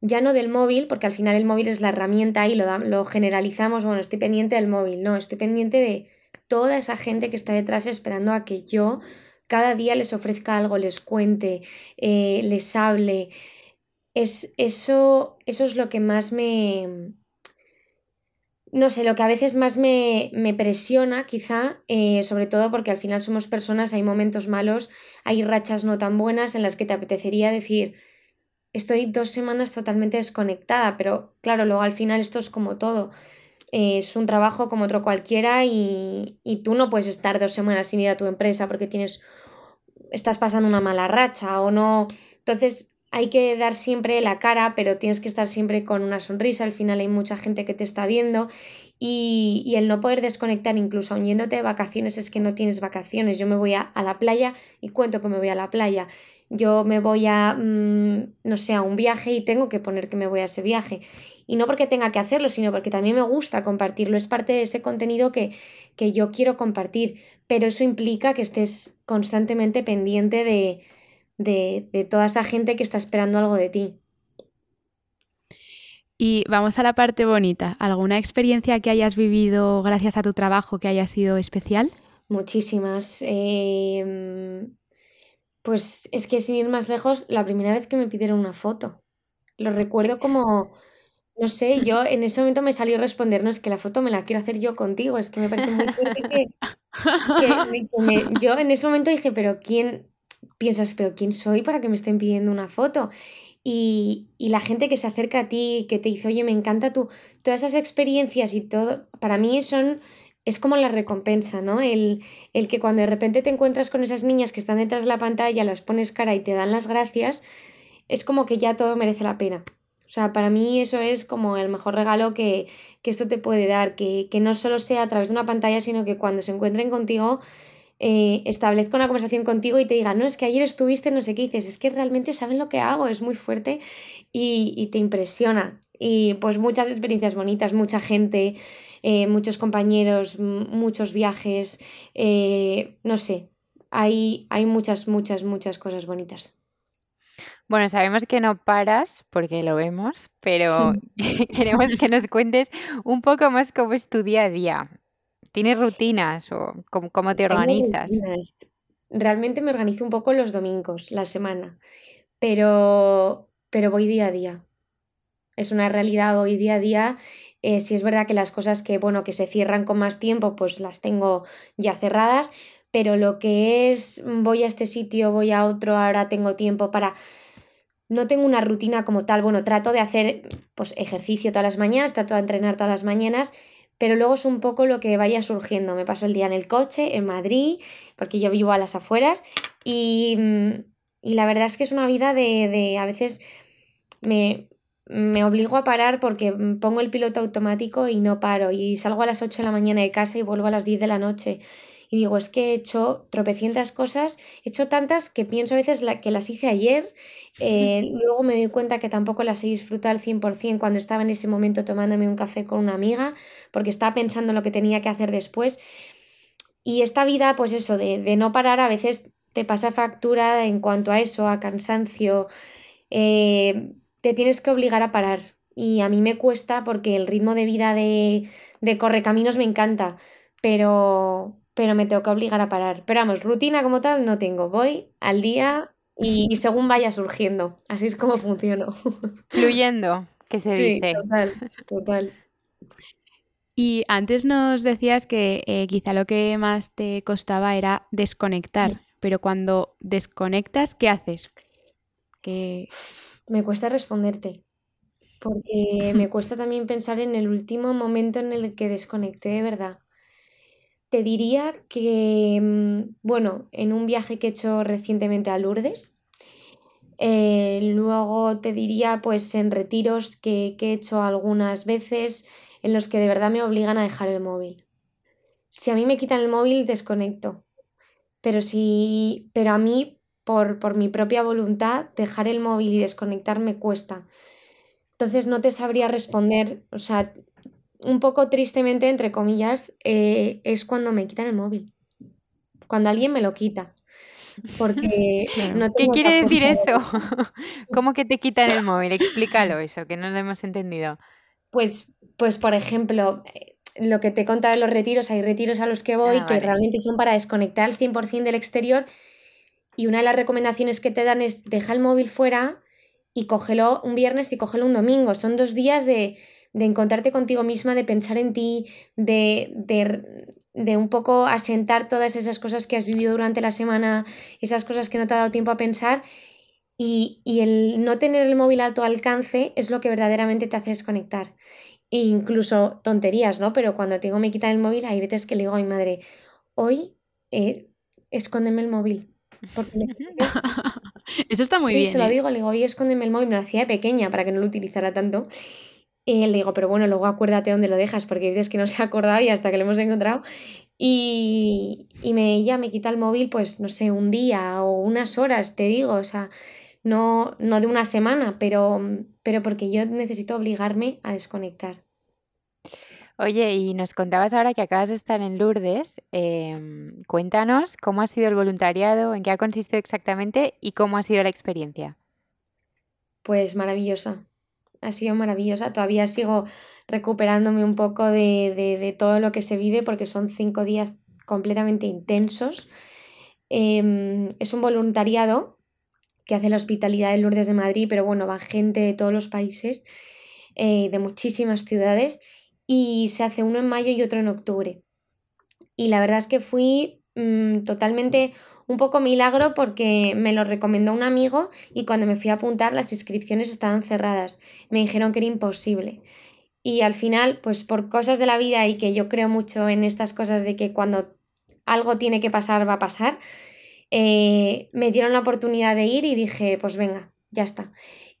ya no del móvil, porque al final el móvil es la herramienta y lo, lo generalizamos, bueno, estoy pendiente del móvil, no, estoy pendiente de toda esa gente que está detrás esperando a que yo cada día les ofrezca algo, les cuente, eh, les hable. Es, eso, eso es lo que más me... No sé, lo que a veces más me, me presiona, quizá, eh, sobre todo porque al final somos personas, hay momentos malos, hay rachas no tan buenas en las que te apetecería decir, estoy dos semanas totalmente desconectada, pero claro, luego al final esto es como todo. Es un trabajo como otro cualquiera y, y, tú no puedes estar dos semanas sin ir a tu empresa porque tienes estás pasando una mala racha o no. Entonces hay que dar siempre la cara, pero tienes que estar siempre con una sonrisa. Al final hay mucha gente que te está viendo y, el no poder desconectar, incluso aun yéndote de vacaciones, es que no tienes vacaciones. Yo me voy a, la playa y cuento que me voy a la playa. Yo me voy a, mm, no sé, a un viaje y tengo que poner que me voy a ese viaje. Y no porque tenga que hacerlo, sino porque también me gusta compartirlo. Es parte de ese contenido que, que yo quiero compartir pero eso implica que estés constantemente pendiente de, toda esa gente que está esperando algo de ti. Y vamos a la parte bonita. ¿Alguna experiencia que hayas vivido gracias a tu trabajo que haya sido especial? Muchísimas. Em, pues es que sin ir más lejos, la primera vez que me pidieron una foto. Lo recuerdo como, no sé, yo en ese momento me salió responder, no, es que la foto me la quiero hacer yo contigo, es que me parece muy fuerte que, *laughs* yo en ese momento dije, pero ¿quién, piensas, pero ¿quién soy para que me estén pidiendo una foto? Y, la gente que se acerca a ti, que te dice, oye, me encanta tú, todas esas experiencias y todo, para mí son, es como la recompensa, ¿no? El, el que cuando de repente te encuentras con esas niñas que están detrás de la pantalla, las pones cara y te dan las gracias, es como que ya todo merece la pena. O sea, para mí eso es como el mejor regalo que, esto te puede dar, que, que no solo sea a través de una pantalla, sino que cuando se encuentren contigo eh, establezca una conversación contigo y te diga, no, es que ayer estuviste, no sé qué dices, es que realmente saben lo que hago, es muy fuerte y, te impresiona. Y pues muchas experiencias bonitas, mucha gente, eh, muchos compañeros, muchos viajes, eh, no sé, hay, hay muchas, muchas, muchas cosas bonitas. Bueno, sabemos que no paras porque lo vemos, pero *laughs* queremos que nos cuentes un poco más cómo es tu día a día. ¿Tienes rutinas o cómo, te organizas? Realmente me organizo un poco los domingos, la semana, pero, pero voy día a día. Es una realidad, voy día a día. Eh, si es verdad que las cosas que, bueno, que se cierran con más tiempo, pues las tengo ya cerradas, pero lo que es voy a este sitio, voy a otro, ahora tengo tiempo para no tengo una rutina como tal, bueno, trato de hacer pues ejercicio todas las mañanas, trato de entrenar todas las mañanas, pero luego es un poco lo que vaya surgiendo. Me paso el día en el coche, en Madrid, porque yo vivo a las afueras, y, mm, la verdad es que es una vida de, a veces me, me obligo a parar porque pongo el piloto automático y no paro, y salgo a las 8 de la mañana de casa y vuelvo a las 10 de la noche y digo, es que he hecho tropecientas cosas, he hecho tantas que pienso a veces que las hice ayer, eh, *laughs* luego me doy cuenta que tampoco las he disfrutado al 100% cuando estaba en ese momento tomándome un café con una amiga, porque estaba pensando en lo que tenía que hacer después. Y esta vida, pues eso, de, no parar, a veces te pasa factura en cuanto a eso, a cansancio, eh, te tienes que obligar a parar. Y a mí me cuesta porque el ritmo de vida de, de correcaminos me encanta, pero, pero me tengo que obligar a parar. Pero vamos, rutina como tal no tengo. Voy al día y, según vaya surgiendo. Así es como funciono. Fluyendo, que se sí, dice. Total, total. Y antes nos decías que eh, quizá lo que más te costaba era desconectar, pero cuando desconectas, ¿qué haces? Me cuesta responderte, porque me cuesta también pensar en el último momento en el que desconecté de verdad. Te diría que, mm, bueno, en un viaje que he hecho recientemente a Lourdes, eh, luego te diría pues en retiros que, he hecho algunas veces en los que de verdad me obligan a dejar el móvil. Si a mí me quitan el móvil, desconecto. Pero si. Pero a mí, por, por mi propia voluntad, dejar el móvil y desconectar me cuesta. Entonces no te sabría responder. O sea, un poco tristemente, entre comillas, eh, es cuando me quitan el móvil. Cuando alguien me lo quita. Porque *laughs* no ¿Qué quiere decir eso? *laughs* ¿Cómo que te quitan el móvil? Explícalo eso, que no lo hemos entendido. Pues, pues por ejemplo, eh, lo que te he contado de los retiros, hay retiros a los que voy ah, que realmente son para desconectar al 100% del exterior y una de las recomendaciones que te dan es deja el móvil fuera y cógelo un viernes y cógelo un domingo. Son dos días de, de encontrarte contigo misma, de pensar en ti, de, de, un poco asentar todas esas cosas que has vivido durante la semana, esas cosas que no te ha dado tiempo a pensar. Y, el no tener el móvil a tu alcance es lo que verdaderamente te hace desconectar. E incluso tonterías, ¿no? Pero cuando tengo me quitan el móvil, hay veces que le digo a mi madre, hoy eh, escóndeme el móvil. Porque *laughs* Eso está muy bien. Sí, se lo ¿eh? digo, le digo, hoy escóndeme el móvil, me lo hacía pequeña para que no lo utilizara tanto. Y le digo, pero bueno, luego acuérdate dónde lo dejas, porque dices que no se ha acordado y hasta que lo hemos encontrado. Y, y me, ella me quita el móvil, pues no sé, un día o unas horas, te digo, o sea, no, no de una semana, pero, pero porque yo necesito obligarme a desconectar. Oye, y nos contabas ahora que acabas de estar en Lourdes. Em, cuéntanos cómo ha sido el voluntariado, en qué ha consistido exactamente y cómo ha sido la experiencia. Pues maravillosa ha sido maravillosa. Todavía sigo recuperándome un poco de, todo lo que se vive porque son cinco días completamente intensos. Em, es un voluntariado que hace la Hospitalidad de Lourdes de Madrid, pero bueno, va gente de todos los países, eh, de muchísimas ciudades, y se hace uno en mayo y otro en octubre. Y la verdad es que fui mm, totalmente un poco milagro porque me lo recomendó un amigo y cuando me fui a apuntar las inscripciones estaban cerradas. Me dijeron que era imposible. Y al final, pues por cosas de la vida y que yo creo mucho en estas cosas de que cuando algo tiene que pasar, va a pasar, eh, me dieron la oportunidad de ir y dije, pues venga, ya está.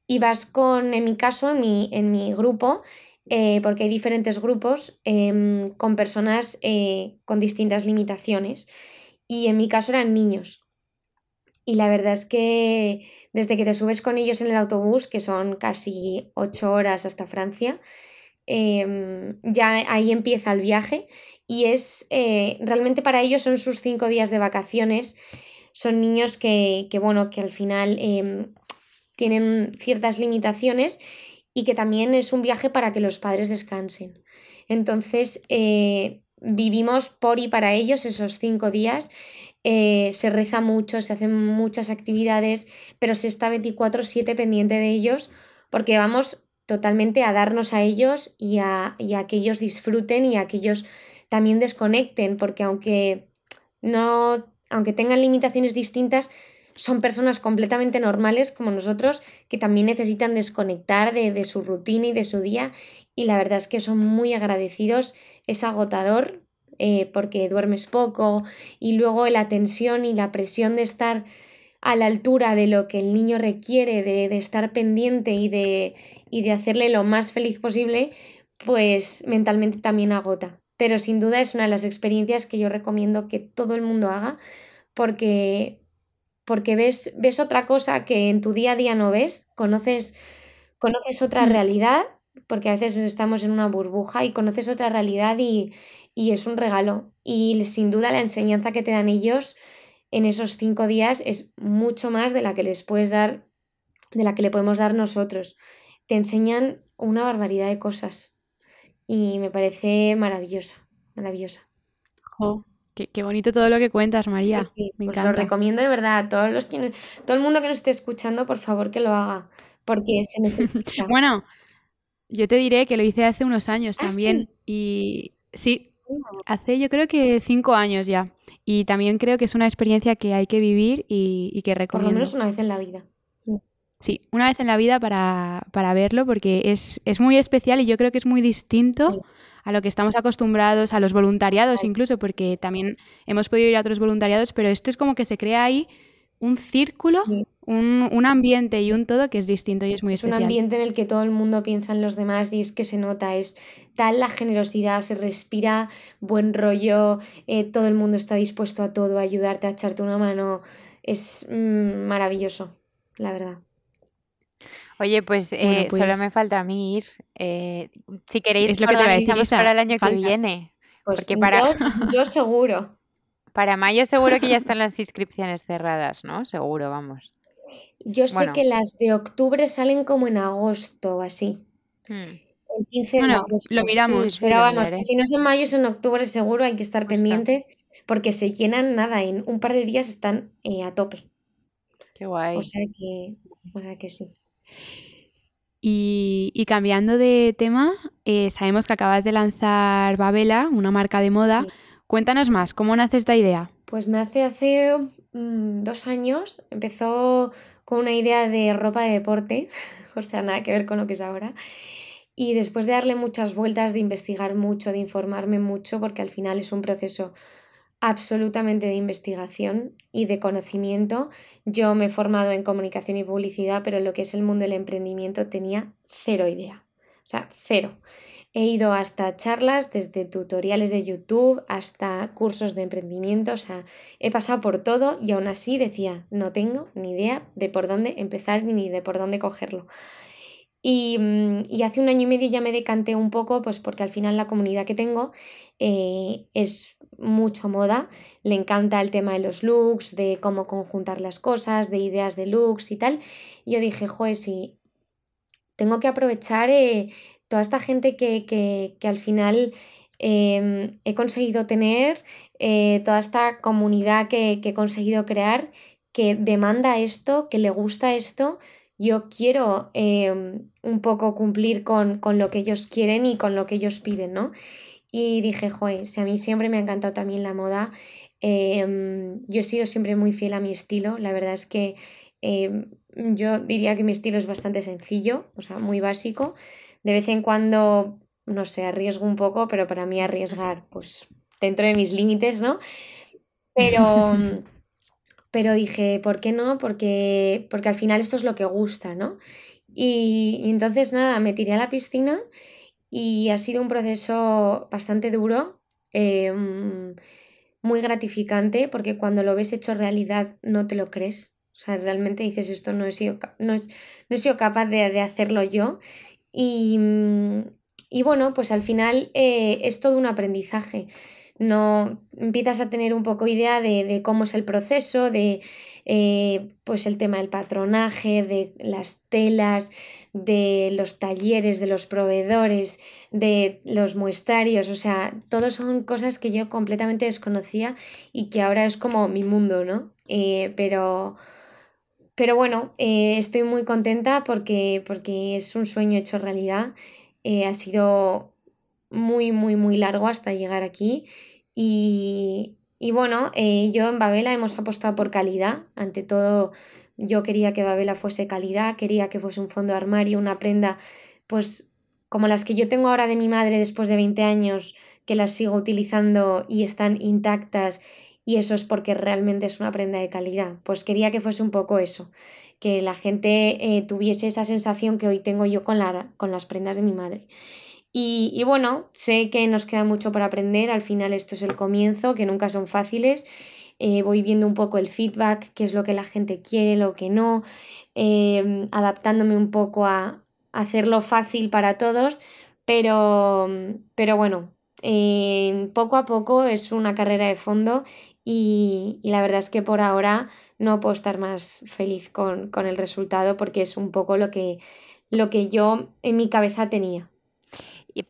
Y vas con, en mi caso, en mi, en mi grupo, eh, porque hay diferentes grupos em, con personas eh, con distintas limitaciones. Y en mi caso eran niños. Y la verdad es que desde que te subes con ellos en el autobús, que son casi ocho horas hasta Francia, em, ya ahí empieza el viaje y es eh, realmente para ellos son sus cinco días de vacaciones. Son niños que, que bueno, que al final em, tienen ciertas limitaciones y que también es un viaje para que los padres descansen. Entonces, eh, vivimos por y para ellos esos cinco días. Eh, se reza mucho, se hacen muchas actividades, pero se está 24/7 pendiente de ellos porque vamos totalmente a darnos a ellos y a, y a que ellos disfruten y a que ellos también desconecten, porque aunque no, aunque tengan limitaciones distintas, son personas completamente normales como nosotros que también necesitan desconectar de, su rutina y de su día y la verdad es que son muy agradecidos, es agotador eh, porque duermes poco y luego la tensión y la presión de estar a la altura de lo que el niño requiere, de, de estar pendiente y de, y de hacerle lo más feliz posible, pues mentalmente también agota. Pero sin duda es una de las experiencias que yo recomiendo que todo el mundo haga porque porque ves, ves otra cosa que en tu día a día no ves, conoces, conoces otra mm. realidad, porque a veces estamos en una burbuja y conoces otra realidad y, y es un regalo. Y sin duda la enseñanza que te dan ellos en esos cinco días es mucho más de la que les puedes dar, de la que le podemos dar nosotros. Te enseñan una barbaridad de cosas y me parece maravillosa, maravillosa. Qué, bonito todo lo que cuentas, María. Sí, Me pues lo recomiendo de verdad a todos los que todo el mundo que nos esté escuchando, por favor que lo haga, porque se *laughs* necesita. bueno, yo te diré que lo hice hace unos años ¿Ah, también. Y sí, hace yo creo que cinco años ya. Y también creo que es una experiencia que hay que vivir y, que recomiendo. Por lo menos una vez en la vida. Sí, una vez en la vida para, para verlo, porque es, es, muy especial y yo creo que es muy distinto a lo que estamos acostumbrados, a los voluntariados incluso, porque también hemos podido ir a otros voluntariados, pero esto es como que se crea ahí un círculo, un, ambiente y un todo que es distinto y es muy especial. Es un ambiente en el que todo el mundo piensa en los demás y es que se nota, es tal la generosidad, se respira buen rollo, eh, todo el mundo está dispuesto a todo, a ayudarte, a echarte una mano. Es mm, maravilloso, la verdad. Oye, pues, eh, solo pues me falta a mí ir. Eh, si queréis, lo que te para el año que viene. Pues porque para... yo, seguro. Para mayo seguro que ya están las inscripciones cerradas, ¿no? Seguro, vamos. Yo sé que las de octubre salen como en agosto o así. Hmm. El 15 de agosto. Lo miramos. pero vamos, que si no es en mayo, es en octubre seguro, hay que estar pendientes porque se llenan nada, en un par de días están eh, a tope. Qué guay. O sea que, o sea que sí. Y, cambiando de tema, eh, sabemos que acabas de lanzar Babela, una marca de moda. Cuéntanos más, ¿cómo nace esta idea? Pues nace hace mm, dos años. Empezó con una idea de ropa de deporte, *laughs* o sea, nada que ver con lo que es ahora. Y después de darle muchas vueltas, de investigar mucho, de informarme mucho, porque al final es un proceso absolutamente de investigación y de conocimiento. Yo me he formado en comunicación y publicidad, pero lo que es el mundo del emprendimiento tenía cero idea. O sea, cero. He ido hasta charlas, desde tutoriales de YouTube hasta cursos de emprendimiento, o sea, he pasado por todo y aún así decía, no tengo ni idea de por dónde empezar ni de por dónde cogerlo. Y, mm, y, hace un año y medio ya me decanté un poco, pues porque al final la comunidad que tengo eh, es mucho moda, le encanta el tema de los looks, de cómo conjuntar las cosas, de ideas de looks y tal. Y yo dije, joder, sí, tengo que aprovechar eh, toda esta gente que, que, que al final em, he conseguido tener, eh, toda esta comunidad que, que he conseguido crear, que demanda esto, que le gusta esto yo quiero em, un poco cumplir con, lo que ellos quieren y con lo que ellos piden, ¿no? Y dije, joder, si a mí siempre me ha encantado también la moda, em, yo he sido siempre muy fiel a mi estilo, la verdad es que em, yo diría que mi estilo es bastante sencillo, o sea, muy básico. De vez en cuando, no sé, arriesgo un poco, pero para mí arriesgar, pues dentro de mis límites, ¿no? Pero, *laughs* pero dije, ¿por qué no? Porque, porque al final esto es lo que gusta, ¿no? Y, entonces nada, me tiré a la piscina y ha sido un proceso bastante duro, em, muy gratificante, porque cuando lo ves hecho realidad no te lo crees. O sea, realmente dices, esto no he sido, no es, no he sido capaz de, hacerlo yo. Y, y, bueno, pues al final eh, es todo un aprendizaje no empiezas a tener un poco idea de, cómo es el proceso, de eh, pues el tema del patronaje, de las telas, de los talleres, de los proveedores, de los muestrarios, o sea, todos son cosas que yo completamente desconocía y que ahora es como mi mundo, ¿no? Eh, pero, pero bueno, eh, estoy muy contenta porque, porque es un sueño hecho realidad. ha sido muy, muy, muy largo hasta llegar aquí. Y, bueno, eh, yo en Babela hemos apostado por calidad. Ante todo, yo quería que Babela fuese calidad, quería que fuese un fondo de armario, una prenda, pues como las que yo tengo ahora de mi madre después de 20 años, que las sigo utilizando y están intactas y eso es porque realmente es una prenda de calidad. Pues quería que fuese un poco eso, que la gente eh, tuviese esa sensación que hoy tengo yo con, la, con las prendas de mi madre. Y, bueno, sé que nos queda mucho por aprender, al final esto es el comienzo, que nunca son fáciles. Eh, voy viendo un poco el feedback, qué es lo que la gente quiere, lo que no, em, adaptándome un poco a, hacerlo fácil para todos, pero, pero bueno, em, poco a poco es una carrera de fondo y, la verdad es que por ahora no puedo estar más feliz con, con el resultado porque es un poco lo que, lo que yo en mi cabeza tenía.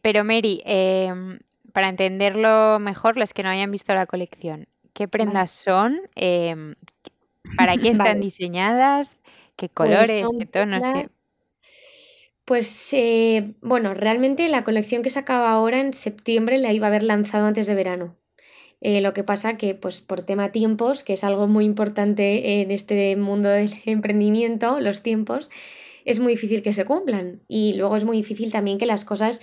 Pero Mary, em, para entenderlo mejor, los que no hayan visto la colección, ¿qué prendas son? Em, ¿Para qué *laughs* están diseñadas? ¿Qué pues colores? ¿Qué tonos? Pues eh, bueno, realmente la colección que se acaba ahora en septiembre la iba a haber lanzado antes de verano. Eh, lo que pasa que, pues por tema tiempos, que es algo muy importante en este mundo del *laughs* emprendimiento, los tiempos, es muy difícil que se cumplan. Y luego es muy difícil también que las cosas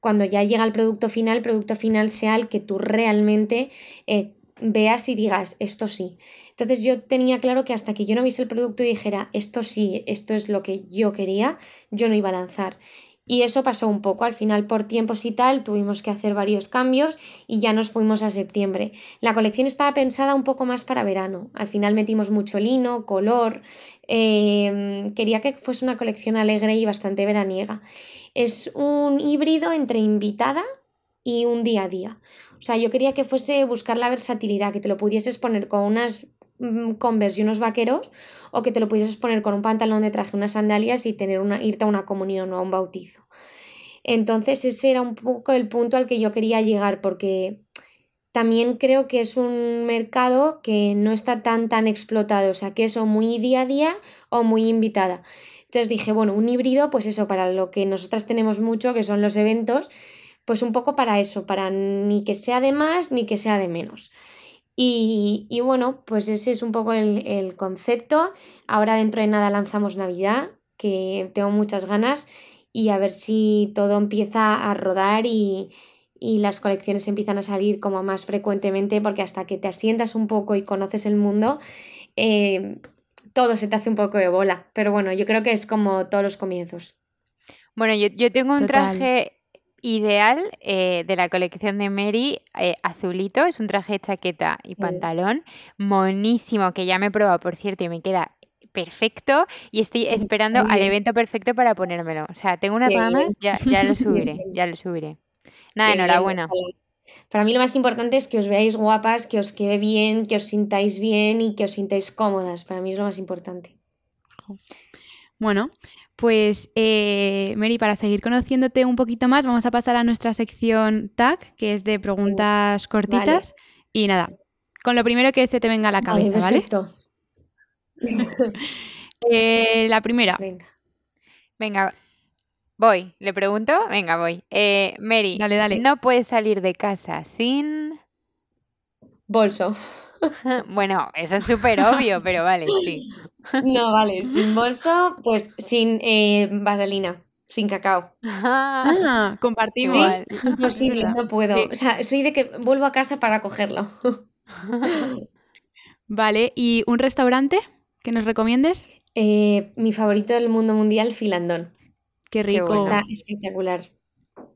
cuando ya llega el producto final, producto final sea el que tú realmente eh, veas y digas, esto sí. Entonces yo tenía claro que hasta que yo no viese el producto y dijera, esto sí, esto es lo que yo quería, yo no iba a lanzar. Y eso pasó un poco, al final por tiempos y tal tuvimos que hacer varios cambios y ya nos fuimos a septiembre. La colección estaba pensada un poco más para verano, al final metimos mucho lino, color, em, quería que fuese una colección alegre y bastante veraniega. Es un híbrido entre invitada y un día a día. O sea, yo quería que fuese buscar la versatilidad, que te lo pudieses poner con unas Converse y unos vaqueros o que te lo pudieses poner con un pantalón de traje, unas sandalias y tener una, irte a una comunión o a un bautizo. Entonces ese era un poco el punto al que yo quería llegar porque también creo que es un mercado que no está tan tan explotado, o sea que eso muy día a día o muy invitada. Entonces dije, bueno, un híbrido, pues eso, para lo que nosotras tenemos mucho, que son los eventos, pues un poco para eso, para ni que sea de más ni que sea de menos. Y, bueno, pues ese es un poco el, concepto. Ahora dentro de nada lanzamos Navidad, que tengo muchas ganas, y a ver si todo empieza a rodar y, las colecciones empiezan a salir como más frecuentemente, porque hasta que te asientas un poco y conoces el mundo, eh, todo se te hace un poco de bola. Pero bueno, yo creo que es como todos los comienzos. Bueno, yo, tengo un traje ideal eh, de la colección de Mary, eh, azulito, es un traje de chaqueta y pantalón, monísimo, que ya me he probado, por cierto, y me queda perfecto y estoy esperando al evento perfecto para ponérmelo. O sea, tengo unas ganas, ya, ya lo *laughs* subiré, ya lo subiré. Nada, enhorabuena. Para mí lo más importante es que os veáis guapas, que os quede bien, que os sintáis bien y que os sintáis cómodas. Para mí es lo más importante. Bueno, pues, eh, Mary, para seguir conociéndote un poquito más, vamos a pasar a nuestra sección tag, que es de preguntas cortitas. Y nada, con lo primero que se te venga a la cabeza, ¿vale? Perfecto. *laughs* Eh, la primera. Venga. Venga, voy. ¿Le pregunto? Venga, voy. Eh, Mary, Dale, dale. no puedes salir de casa sin... Bolso. *laughs* Bueno, eso es súper obvio, pero vale, sí. *laughs* No, vale, sin bolso, pues sin eh, vaselina, sin cacao. Ah, compartimos. Igual. *laughs* Imposible, no puedo. Sí. O sea, soy de que vuelvo a casa para cogerlo. Vale, ¿y un restaurante que nos recomiendes? Eh, mi favorito del mundo mundial, Filandón. Qué rico. bueno. Está espectacular.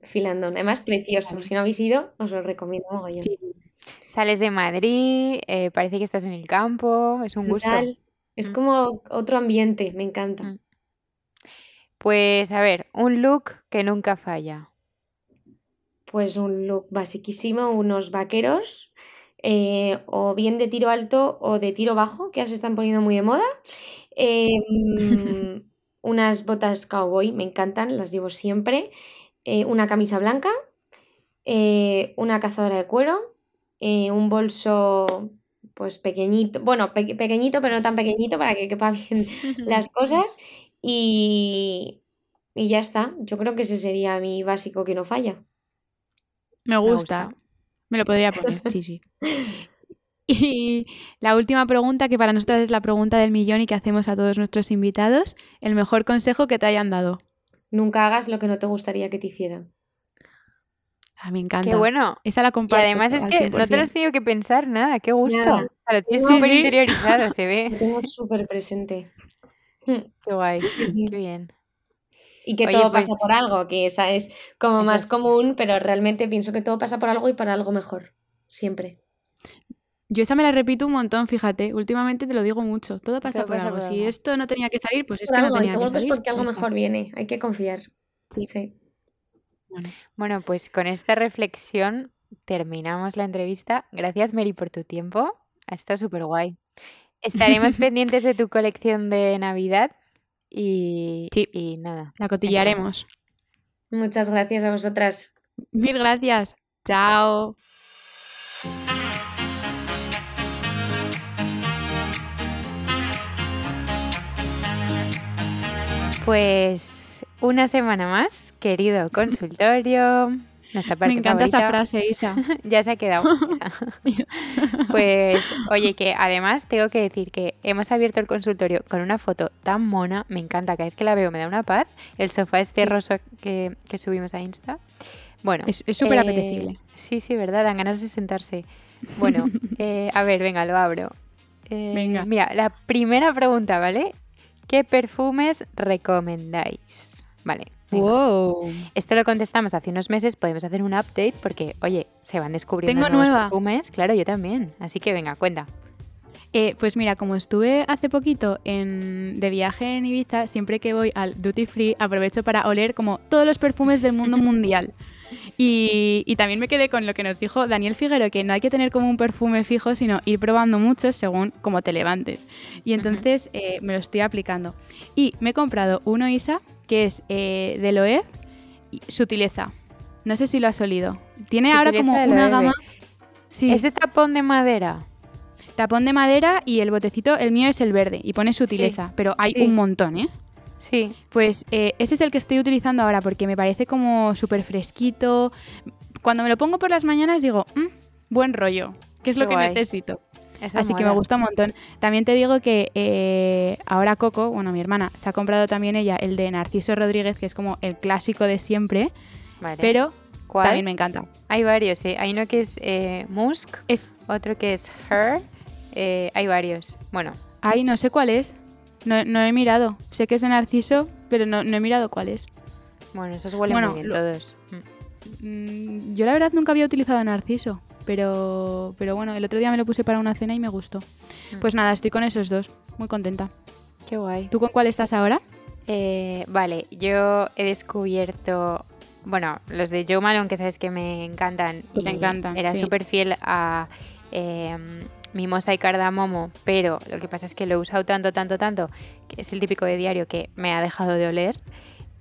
Filandón. Además, precioso. Si no habéis ido, os lo recomiendo mogollón. Sí. Sales de Madrid, eh, parece que estás en el campo, es un gusto. Es Mm. como otro ambiente, me encanta. Mm. Pues a ver, un look que nunca falla. Pues un look basiquísimo, unos vaqueros, eh, o bien de tiro alto o de tiro bajo, que ahora se están poniendo muy de moda. Eh, mm, *laughs* unas botas cowboy, me encantan, las llevo siempre. eh, una camisa blanca, una cazadora de cuero, eh, un bolso pues pequeñito, bueno, pe- pequeñito pero no tan pequeñito para que quepa bien las cosas y, y ya está. Yo creo que ese sería mi básico que no falla. Me gusta. Me lo podría poner, sí, sí. *laughs* Y la última pregunta, que para nosotras es la pregunta del millón y que hacemos a todos nuestros invitados, el mejor consejo que te hayan dado. Nunca hagas lo que no te gustaría que te hicieran. Ah, me encanta. Qué bueno. Esa la Y comparto. además es que no te lo has 100%. tenido que pensar nada, qué gusto. Nada. O sea, lo tienes súper sí. interiorizado, se Lo ve. tengo súper presente. *laughs* Qué guay, sí. qué bien. Y que Oye, todo pasa pues- por algo, que esa es como más común, pero realmente pienso que todo pasa por algo y para algo mejor. Siempre. Yo esa me la repito un montón, fíjate. Últimamente te lo digo mucho. Todo pasa Todo por pasa algo. por Si algo. esto no tenía que salir, pues es Por que no algo, y tenía que seguro que es salir. porque algo mejor viene. Hay que confiar. Sí. Bueno, Bueno, pues con esta reflexión terminamos la entrevista. Gracias, Mary, por tu tiempo. Ha estado súper guay. Estaremos *laughs* pendientes de tu colección de Navidad y, Sí. y nada. la cotillaremos. Muchas gracias a vosotras. Mil gracias. Chao. Pues una semana más, querido consultorio. Nuestra parte Me encanta esa frase, Isa. *laughs* Ya se ha quedado. *laughs* Pues, oye, que además tengo que decir que hemos abierto el consultorio con una foto tan mona, me encanta, cada vez que la veo me da una paz. El sofá este rosa que, que subimos a Insta. Bueno, Es es súper eh, apetecible. Sí, sí, verdad, dan ganas de sentarse. Bueno, *laughs* eh, a ver, venga, lo abro. Eh, Venga. Mira, la primera pregunta, ¿vale? ¿Qué perfumes recomendáis? Vale. Wow. Esto lo contestamos hace unos meses, podemos hacer un update porque, oye, se van descubriendo Tengo nuevos nueva. perfumes. Claro, yo también. Así que venga, cuenta. Eh, pues mira, como estuve hace poquito en, de viaje en Ibiza, siempre que voy al duty free aprovecho para oler como todos los perfumes del mundo *laughs* mundial. Y, y también me quedé con lo que nos dijo Daniel Figuero, que no hay que tener como un perfume fijo, sino ir probando muchos según cómo te levantes. Y entonces eh, me lo estoy aplicando. Y me he comprado uno Isa, que es eh, de Loewe, y Sutileza. No sé si lo has olido. Tiene ahora como una gama... Sí. ¿Es de tapón de madera? Tapón de madera y el botecito, el mío es el verde y pone sutileza, pero hay sí. un montón, ¿eh? Sí. Pues eh, ese es el que estoy utilizando ahora porque me parece como súper fresquito. Cuando me lo pongo por las mañanas digo, "Mm, buen rollo, que es Qué lo que necesito. Eso Así que me gusta un montón. También te digo que eh, ahora Coco, bueno, mi hermana, se ha comprado también ella el de Narciso Rodríguez, que es como el clásico de siempre, Vale. pero ¿Cuál? también me encanta. Hay varios, ¿eh? Hay uno que es eh, Musk, Es, otro que es Her. eh, hay varios. Bueno, ay, no sé cuál es. No, no he mirado. Sé que es de Narciso, pero no, no he mirado cuál es. bueno, esos huelen Bueno, muy bien lo- todos. Mm. Mm, Yo la verdad nunca había utilizado Narciso, pero, pero bueno, el otro día me lo puse para una cena y me gustó. Mm. Pues nada, estoy con esos dos, muy contenta. Qué guay. ¿Tú con cuál estás ahora? Eh, vale, yo he descubierto, bueno, los de Joe Malone, que sabes que me encantan. Te encantan, Era sí. súper fiel a eh, Mimosa y Cardamomo, pero lo que pasa es que lo he usado tanto, tanto, tanto, que es el típico de diario que me ha dejado de oler,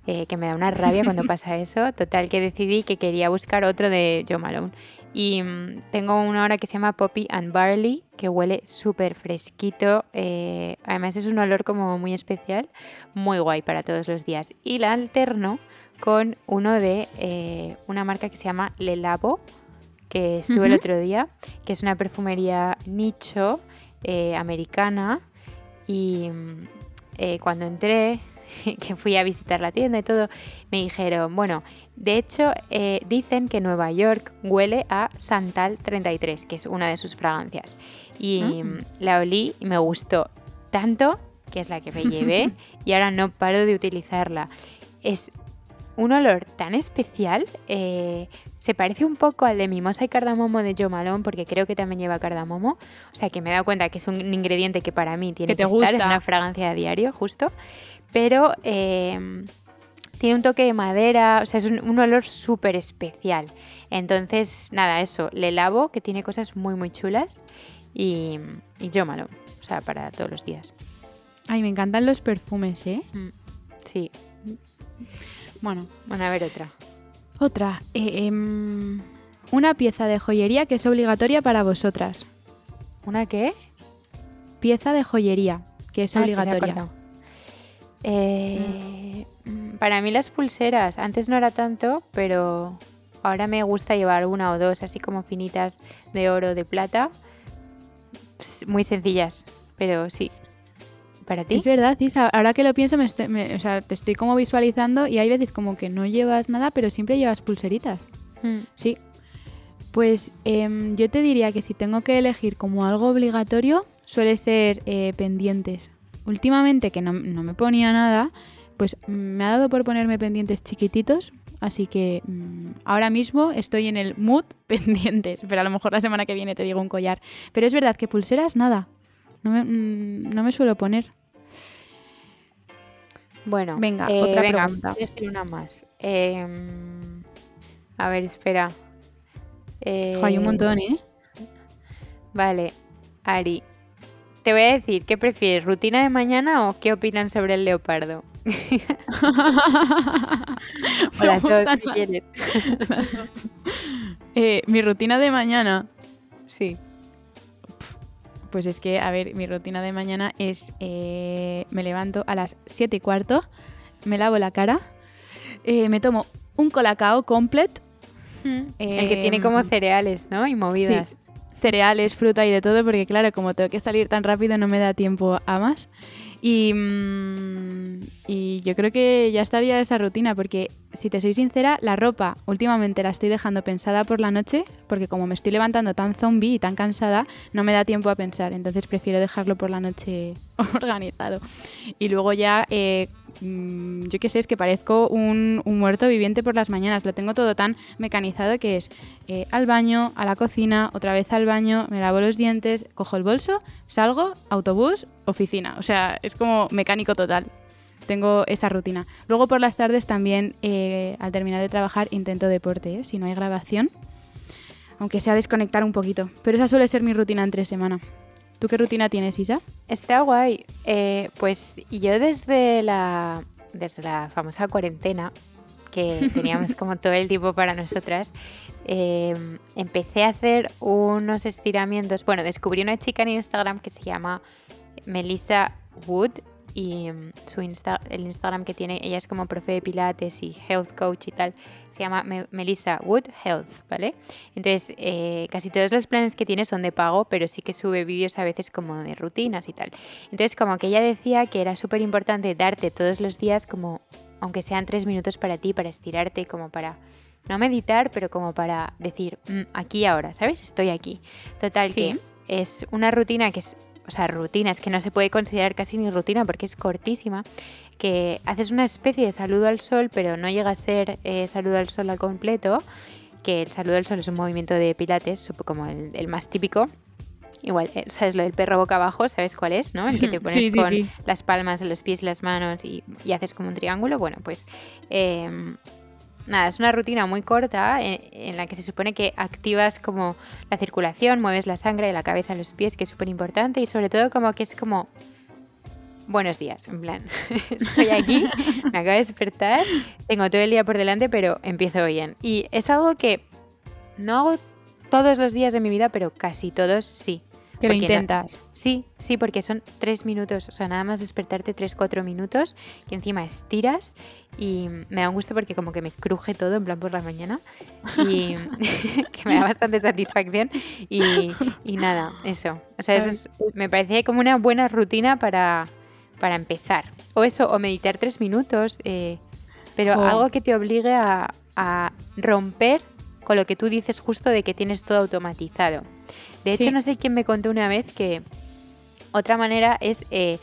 eh, que me da una rabia cuando *laughs* pasa eso. Total, que decidí que quería buscar otro de Joe Malone. Y mm, tengo una hora que se llama Poppy and Barley, que huele súper fresquito. eh, además es un olor como muy especial, muy guay para todos los días. Y la alterno con uno de eh, una marca que se llama Le Labo, que estuve el otro día, que es una perfumería nicho eh, americana. Y mm, cuando entré, *laughs* que fui a visitar la tienda y todo, me dijeron, bueno, de hecho eh, dicen que Nueva York huele a Santal 33, que es una de sus fragancias. Y Ah. mm, la olí y me gustó tanto que es la que me llevé *laughs* y ahora no paro de utilizarla. Es un olor tan especial, eh, se parece un poco al de mimosa y cardamomo de Jo Malone porque creo que también lleva cardamomo, o sea que me he dado cuenta que es un ingrediente que para mí tiene Que estar en gusta. una fragancia a diario, justo, pero eh, tiene un toque de madera, o sea, es un, un olor súper especial. Entonces, nada, eso, le lavo, que tiene cosas muy, muy chulas, y, y Jo Malone, o sea, para todos los días. Ay, me encantan los perfumes, ¿eh? Sí, Bueno, bueno, a ver otra. otra. eh, em, una pieza de joyería que es obligatoria para vosotras. ¿Una qué? Pieza de joyería que es Ah, es que Eh, mm, Para mí las pulseras, antes no era tanto, pero ahora me gusta llevar una o dos, así como finitas de oro, de plata. Ps, Muy sencillas, pero sí. ¿Para ti? Es verdad, Isa, ahora que lo pienso, me estoy- me- o sea, te estoy como visualizando y hay veces como que no llevas nada, pero siempre llevas pulseritas. Mm, Sí. Pues em, yo te diría que si tengo que elegir como algo obligatorio, suele ser eh, pendientes. Últimamente, que no, no me ponía nada, pues me ha dado por ponerme pendientes chiquititos. Así que mm, ahora mismo estoy en el mood *laughs* pendientes. Pero a lo mejor la semana que viene te digo un collar. Pero es verdad que pulseras nada. No me, mm, no me suelo poner. Bueno, Venga, eh, otra venga, pregunta. una más. Em, a ver, espera. Eh, hay un montón, ¿eh? Vale, Ari. Te voy a decir, ¿qué prefieres? ¿Rutina de mañana o qué opinan sobre el leopardo? *laughs* O las dos, si quieres. Eh, mi rutina de mañana. Sí. Pues es que, a ver, mi rutina de mañana es, eh, me levanto a las 7 y cuarto, me lavo la cara, eh, me tomo un colacao complet, el que tiene como Em, cereales, ¿no? Y movidas. Cereales, fruta y de todo, porque claro, como tengo que salir tan rápido no me da tiempo a más. Y, mm, y yo creo que ya estaría esa rutina, porque si te soy sincera, la ropa últimamente la estoy dejando pensada por la noche, porque como me estoy levantando tan zombie y tan cansada, no me da tiempo a pensar, entonces prefiero dejarlo por la noche *laughs* organizado. Y luego ya, eh, mm, yo qué sé, es que parezco un, un muerto viviente por las mañanas, lo tengo todo tan mecanizado que es eh, al baño, a la cocina, otra vez al baño, me lavo los dientes, cojo el bolso, salgo, autobús, oficina. O sea, es como mecánico total. Tengo esa rutina. Luego por las tardes también, eh, al terminar de trabajar, intento deporte, ¿eh? si no hay grabación. Aunque sea desconectar un poquito. Pero esa suele ser mi rutina entre semana. ¿Tú qué rutina tienes, Isa? Está guay. Eh, pues yo desde la, desde la famosa cuarentena, que *laughs* teníamos como todo el tiempo para nosotras, eh, empecé a hacer unos estiramientos. Bueno, descubrí una chica en Instagram que se llama Melissa Wood y mm, su Insta- el Instagram que tiene, ella es como profe de pilates y health coach y tal, se llama Me- Melissa Wood Health, ¿vale? Entonces, eh, casi todos los planes que tiene son de pago, pero sí que sube vídeos a veces como de rutinas y tal. Entonces, como que ella decía que era súper importante darte todos los días como, aunque sean tres minutos para ti, para estirarte, como para no meditar, pero como para decir, "Mm, aquí ahora, ¿sabes? Estoy aquí. Total, Sí. que es una rutina que es, o sea, rutina, es que no se puede considerar casi ni rutina porque es cortísima, que haces una especie de saludo al sol, pero no llega a ser eh, saludo al sol al completo, que el saludo al sol es un movimiento de pilates, como el, el más típico. Igual, eh, ¿sabes lo del perro boca abajo? ¿Sabes cuál es? ¿No? El que te pones *laughs* Sí, sí, con sí. las palmas los pies y las manos y, y haces como un triángulo. Bueno, pues em, nada, es una rutina muy corta en, en la que se supone que activas como la circulación, mueves la sangre de la cabeza a los pies, que es súper importante y sobre todo como que es como buenos días, en plan, *laughs* estoy aquí, me acabo de despertar, tengo todo el día por delante, pero empiezo bien. Y es algo que no hago todos los días de mi vida, pero casi todos sí. Que lo intentas. sí, sí, porque son tres minutos, o sea, nada más despertarte tres, cuatro minutos, que encima estiras y me da un gusto porque como que me cruje todo en plan por la mañana y *laughs* *laughs* que me da bastante satisfacción y, nada, eso. O sea, eso me parece como una buena rutina para, para empezar. O eso, o meditar tres minutos, eh, pero algo que te obligue a, a romper con lo que tú dices justo de que tienes todo automatizado. De hecho, no sé quién me contó una vez que otra manera es, eh,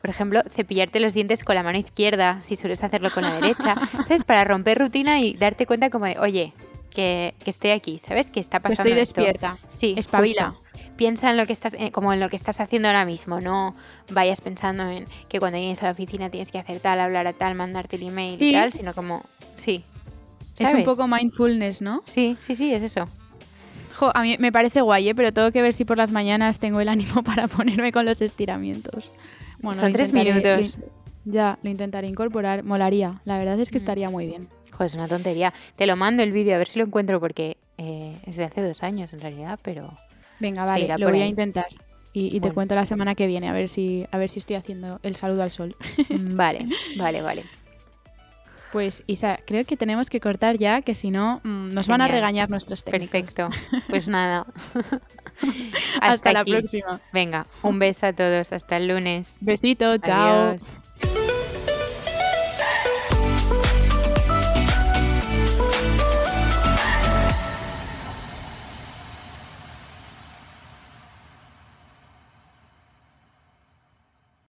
por ejemplo, cepillarte los dientes con la mano izquierda, si sueles hacerlo con la derecha, *laughs* ¿sabes? Para romper rutina y darte cuenta como de, oye, que, estoy aquí, ¿sabes? Que está pasando. estoy despierta. Sí, espabila. Piensa en lo que estás, eh, como en lo que estás haciendo ahora mismo, no vayas pensando en que cuando llegues a la oficina tienes que hacer tal, hablar a tal, mandarte el email y tal, sino como, sí. Es un poco mindfulness, ¿no? Sí, sí, sí, es eso a mí me parece guay, ¿eh? pero tengo que ver si por las mañanas tengo el ánimo *laughs* para ponerme con los estiramientos. Bueno, Son tres minutos. ya, lo intentaré incorporar. Molaría. La verdad es que mm. estaría muy bien. Joder, es una tontería. Te lo mando el vídeo a ver si lo encuentro porque eh, es de hace dos años en realidad, pero... Venga, vale, lo voy a intentar. Y, te cuento la semana que viene a ver si a ver si estoy haciendo el saludo al sol. *laughs* vale, vale, vale. Pues Isa, creo que tenemos que cortar ya, que si no mm, nos van a regañar nuestros técnicos. Perfecto. Pues *laughs* nada. Hasta, la próxima. Venga, un beso a todos. Hasta el lunes. Besito, chao.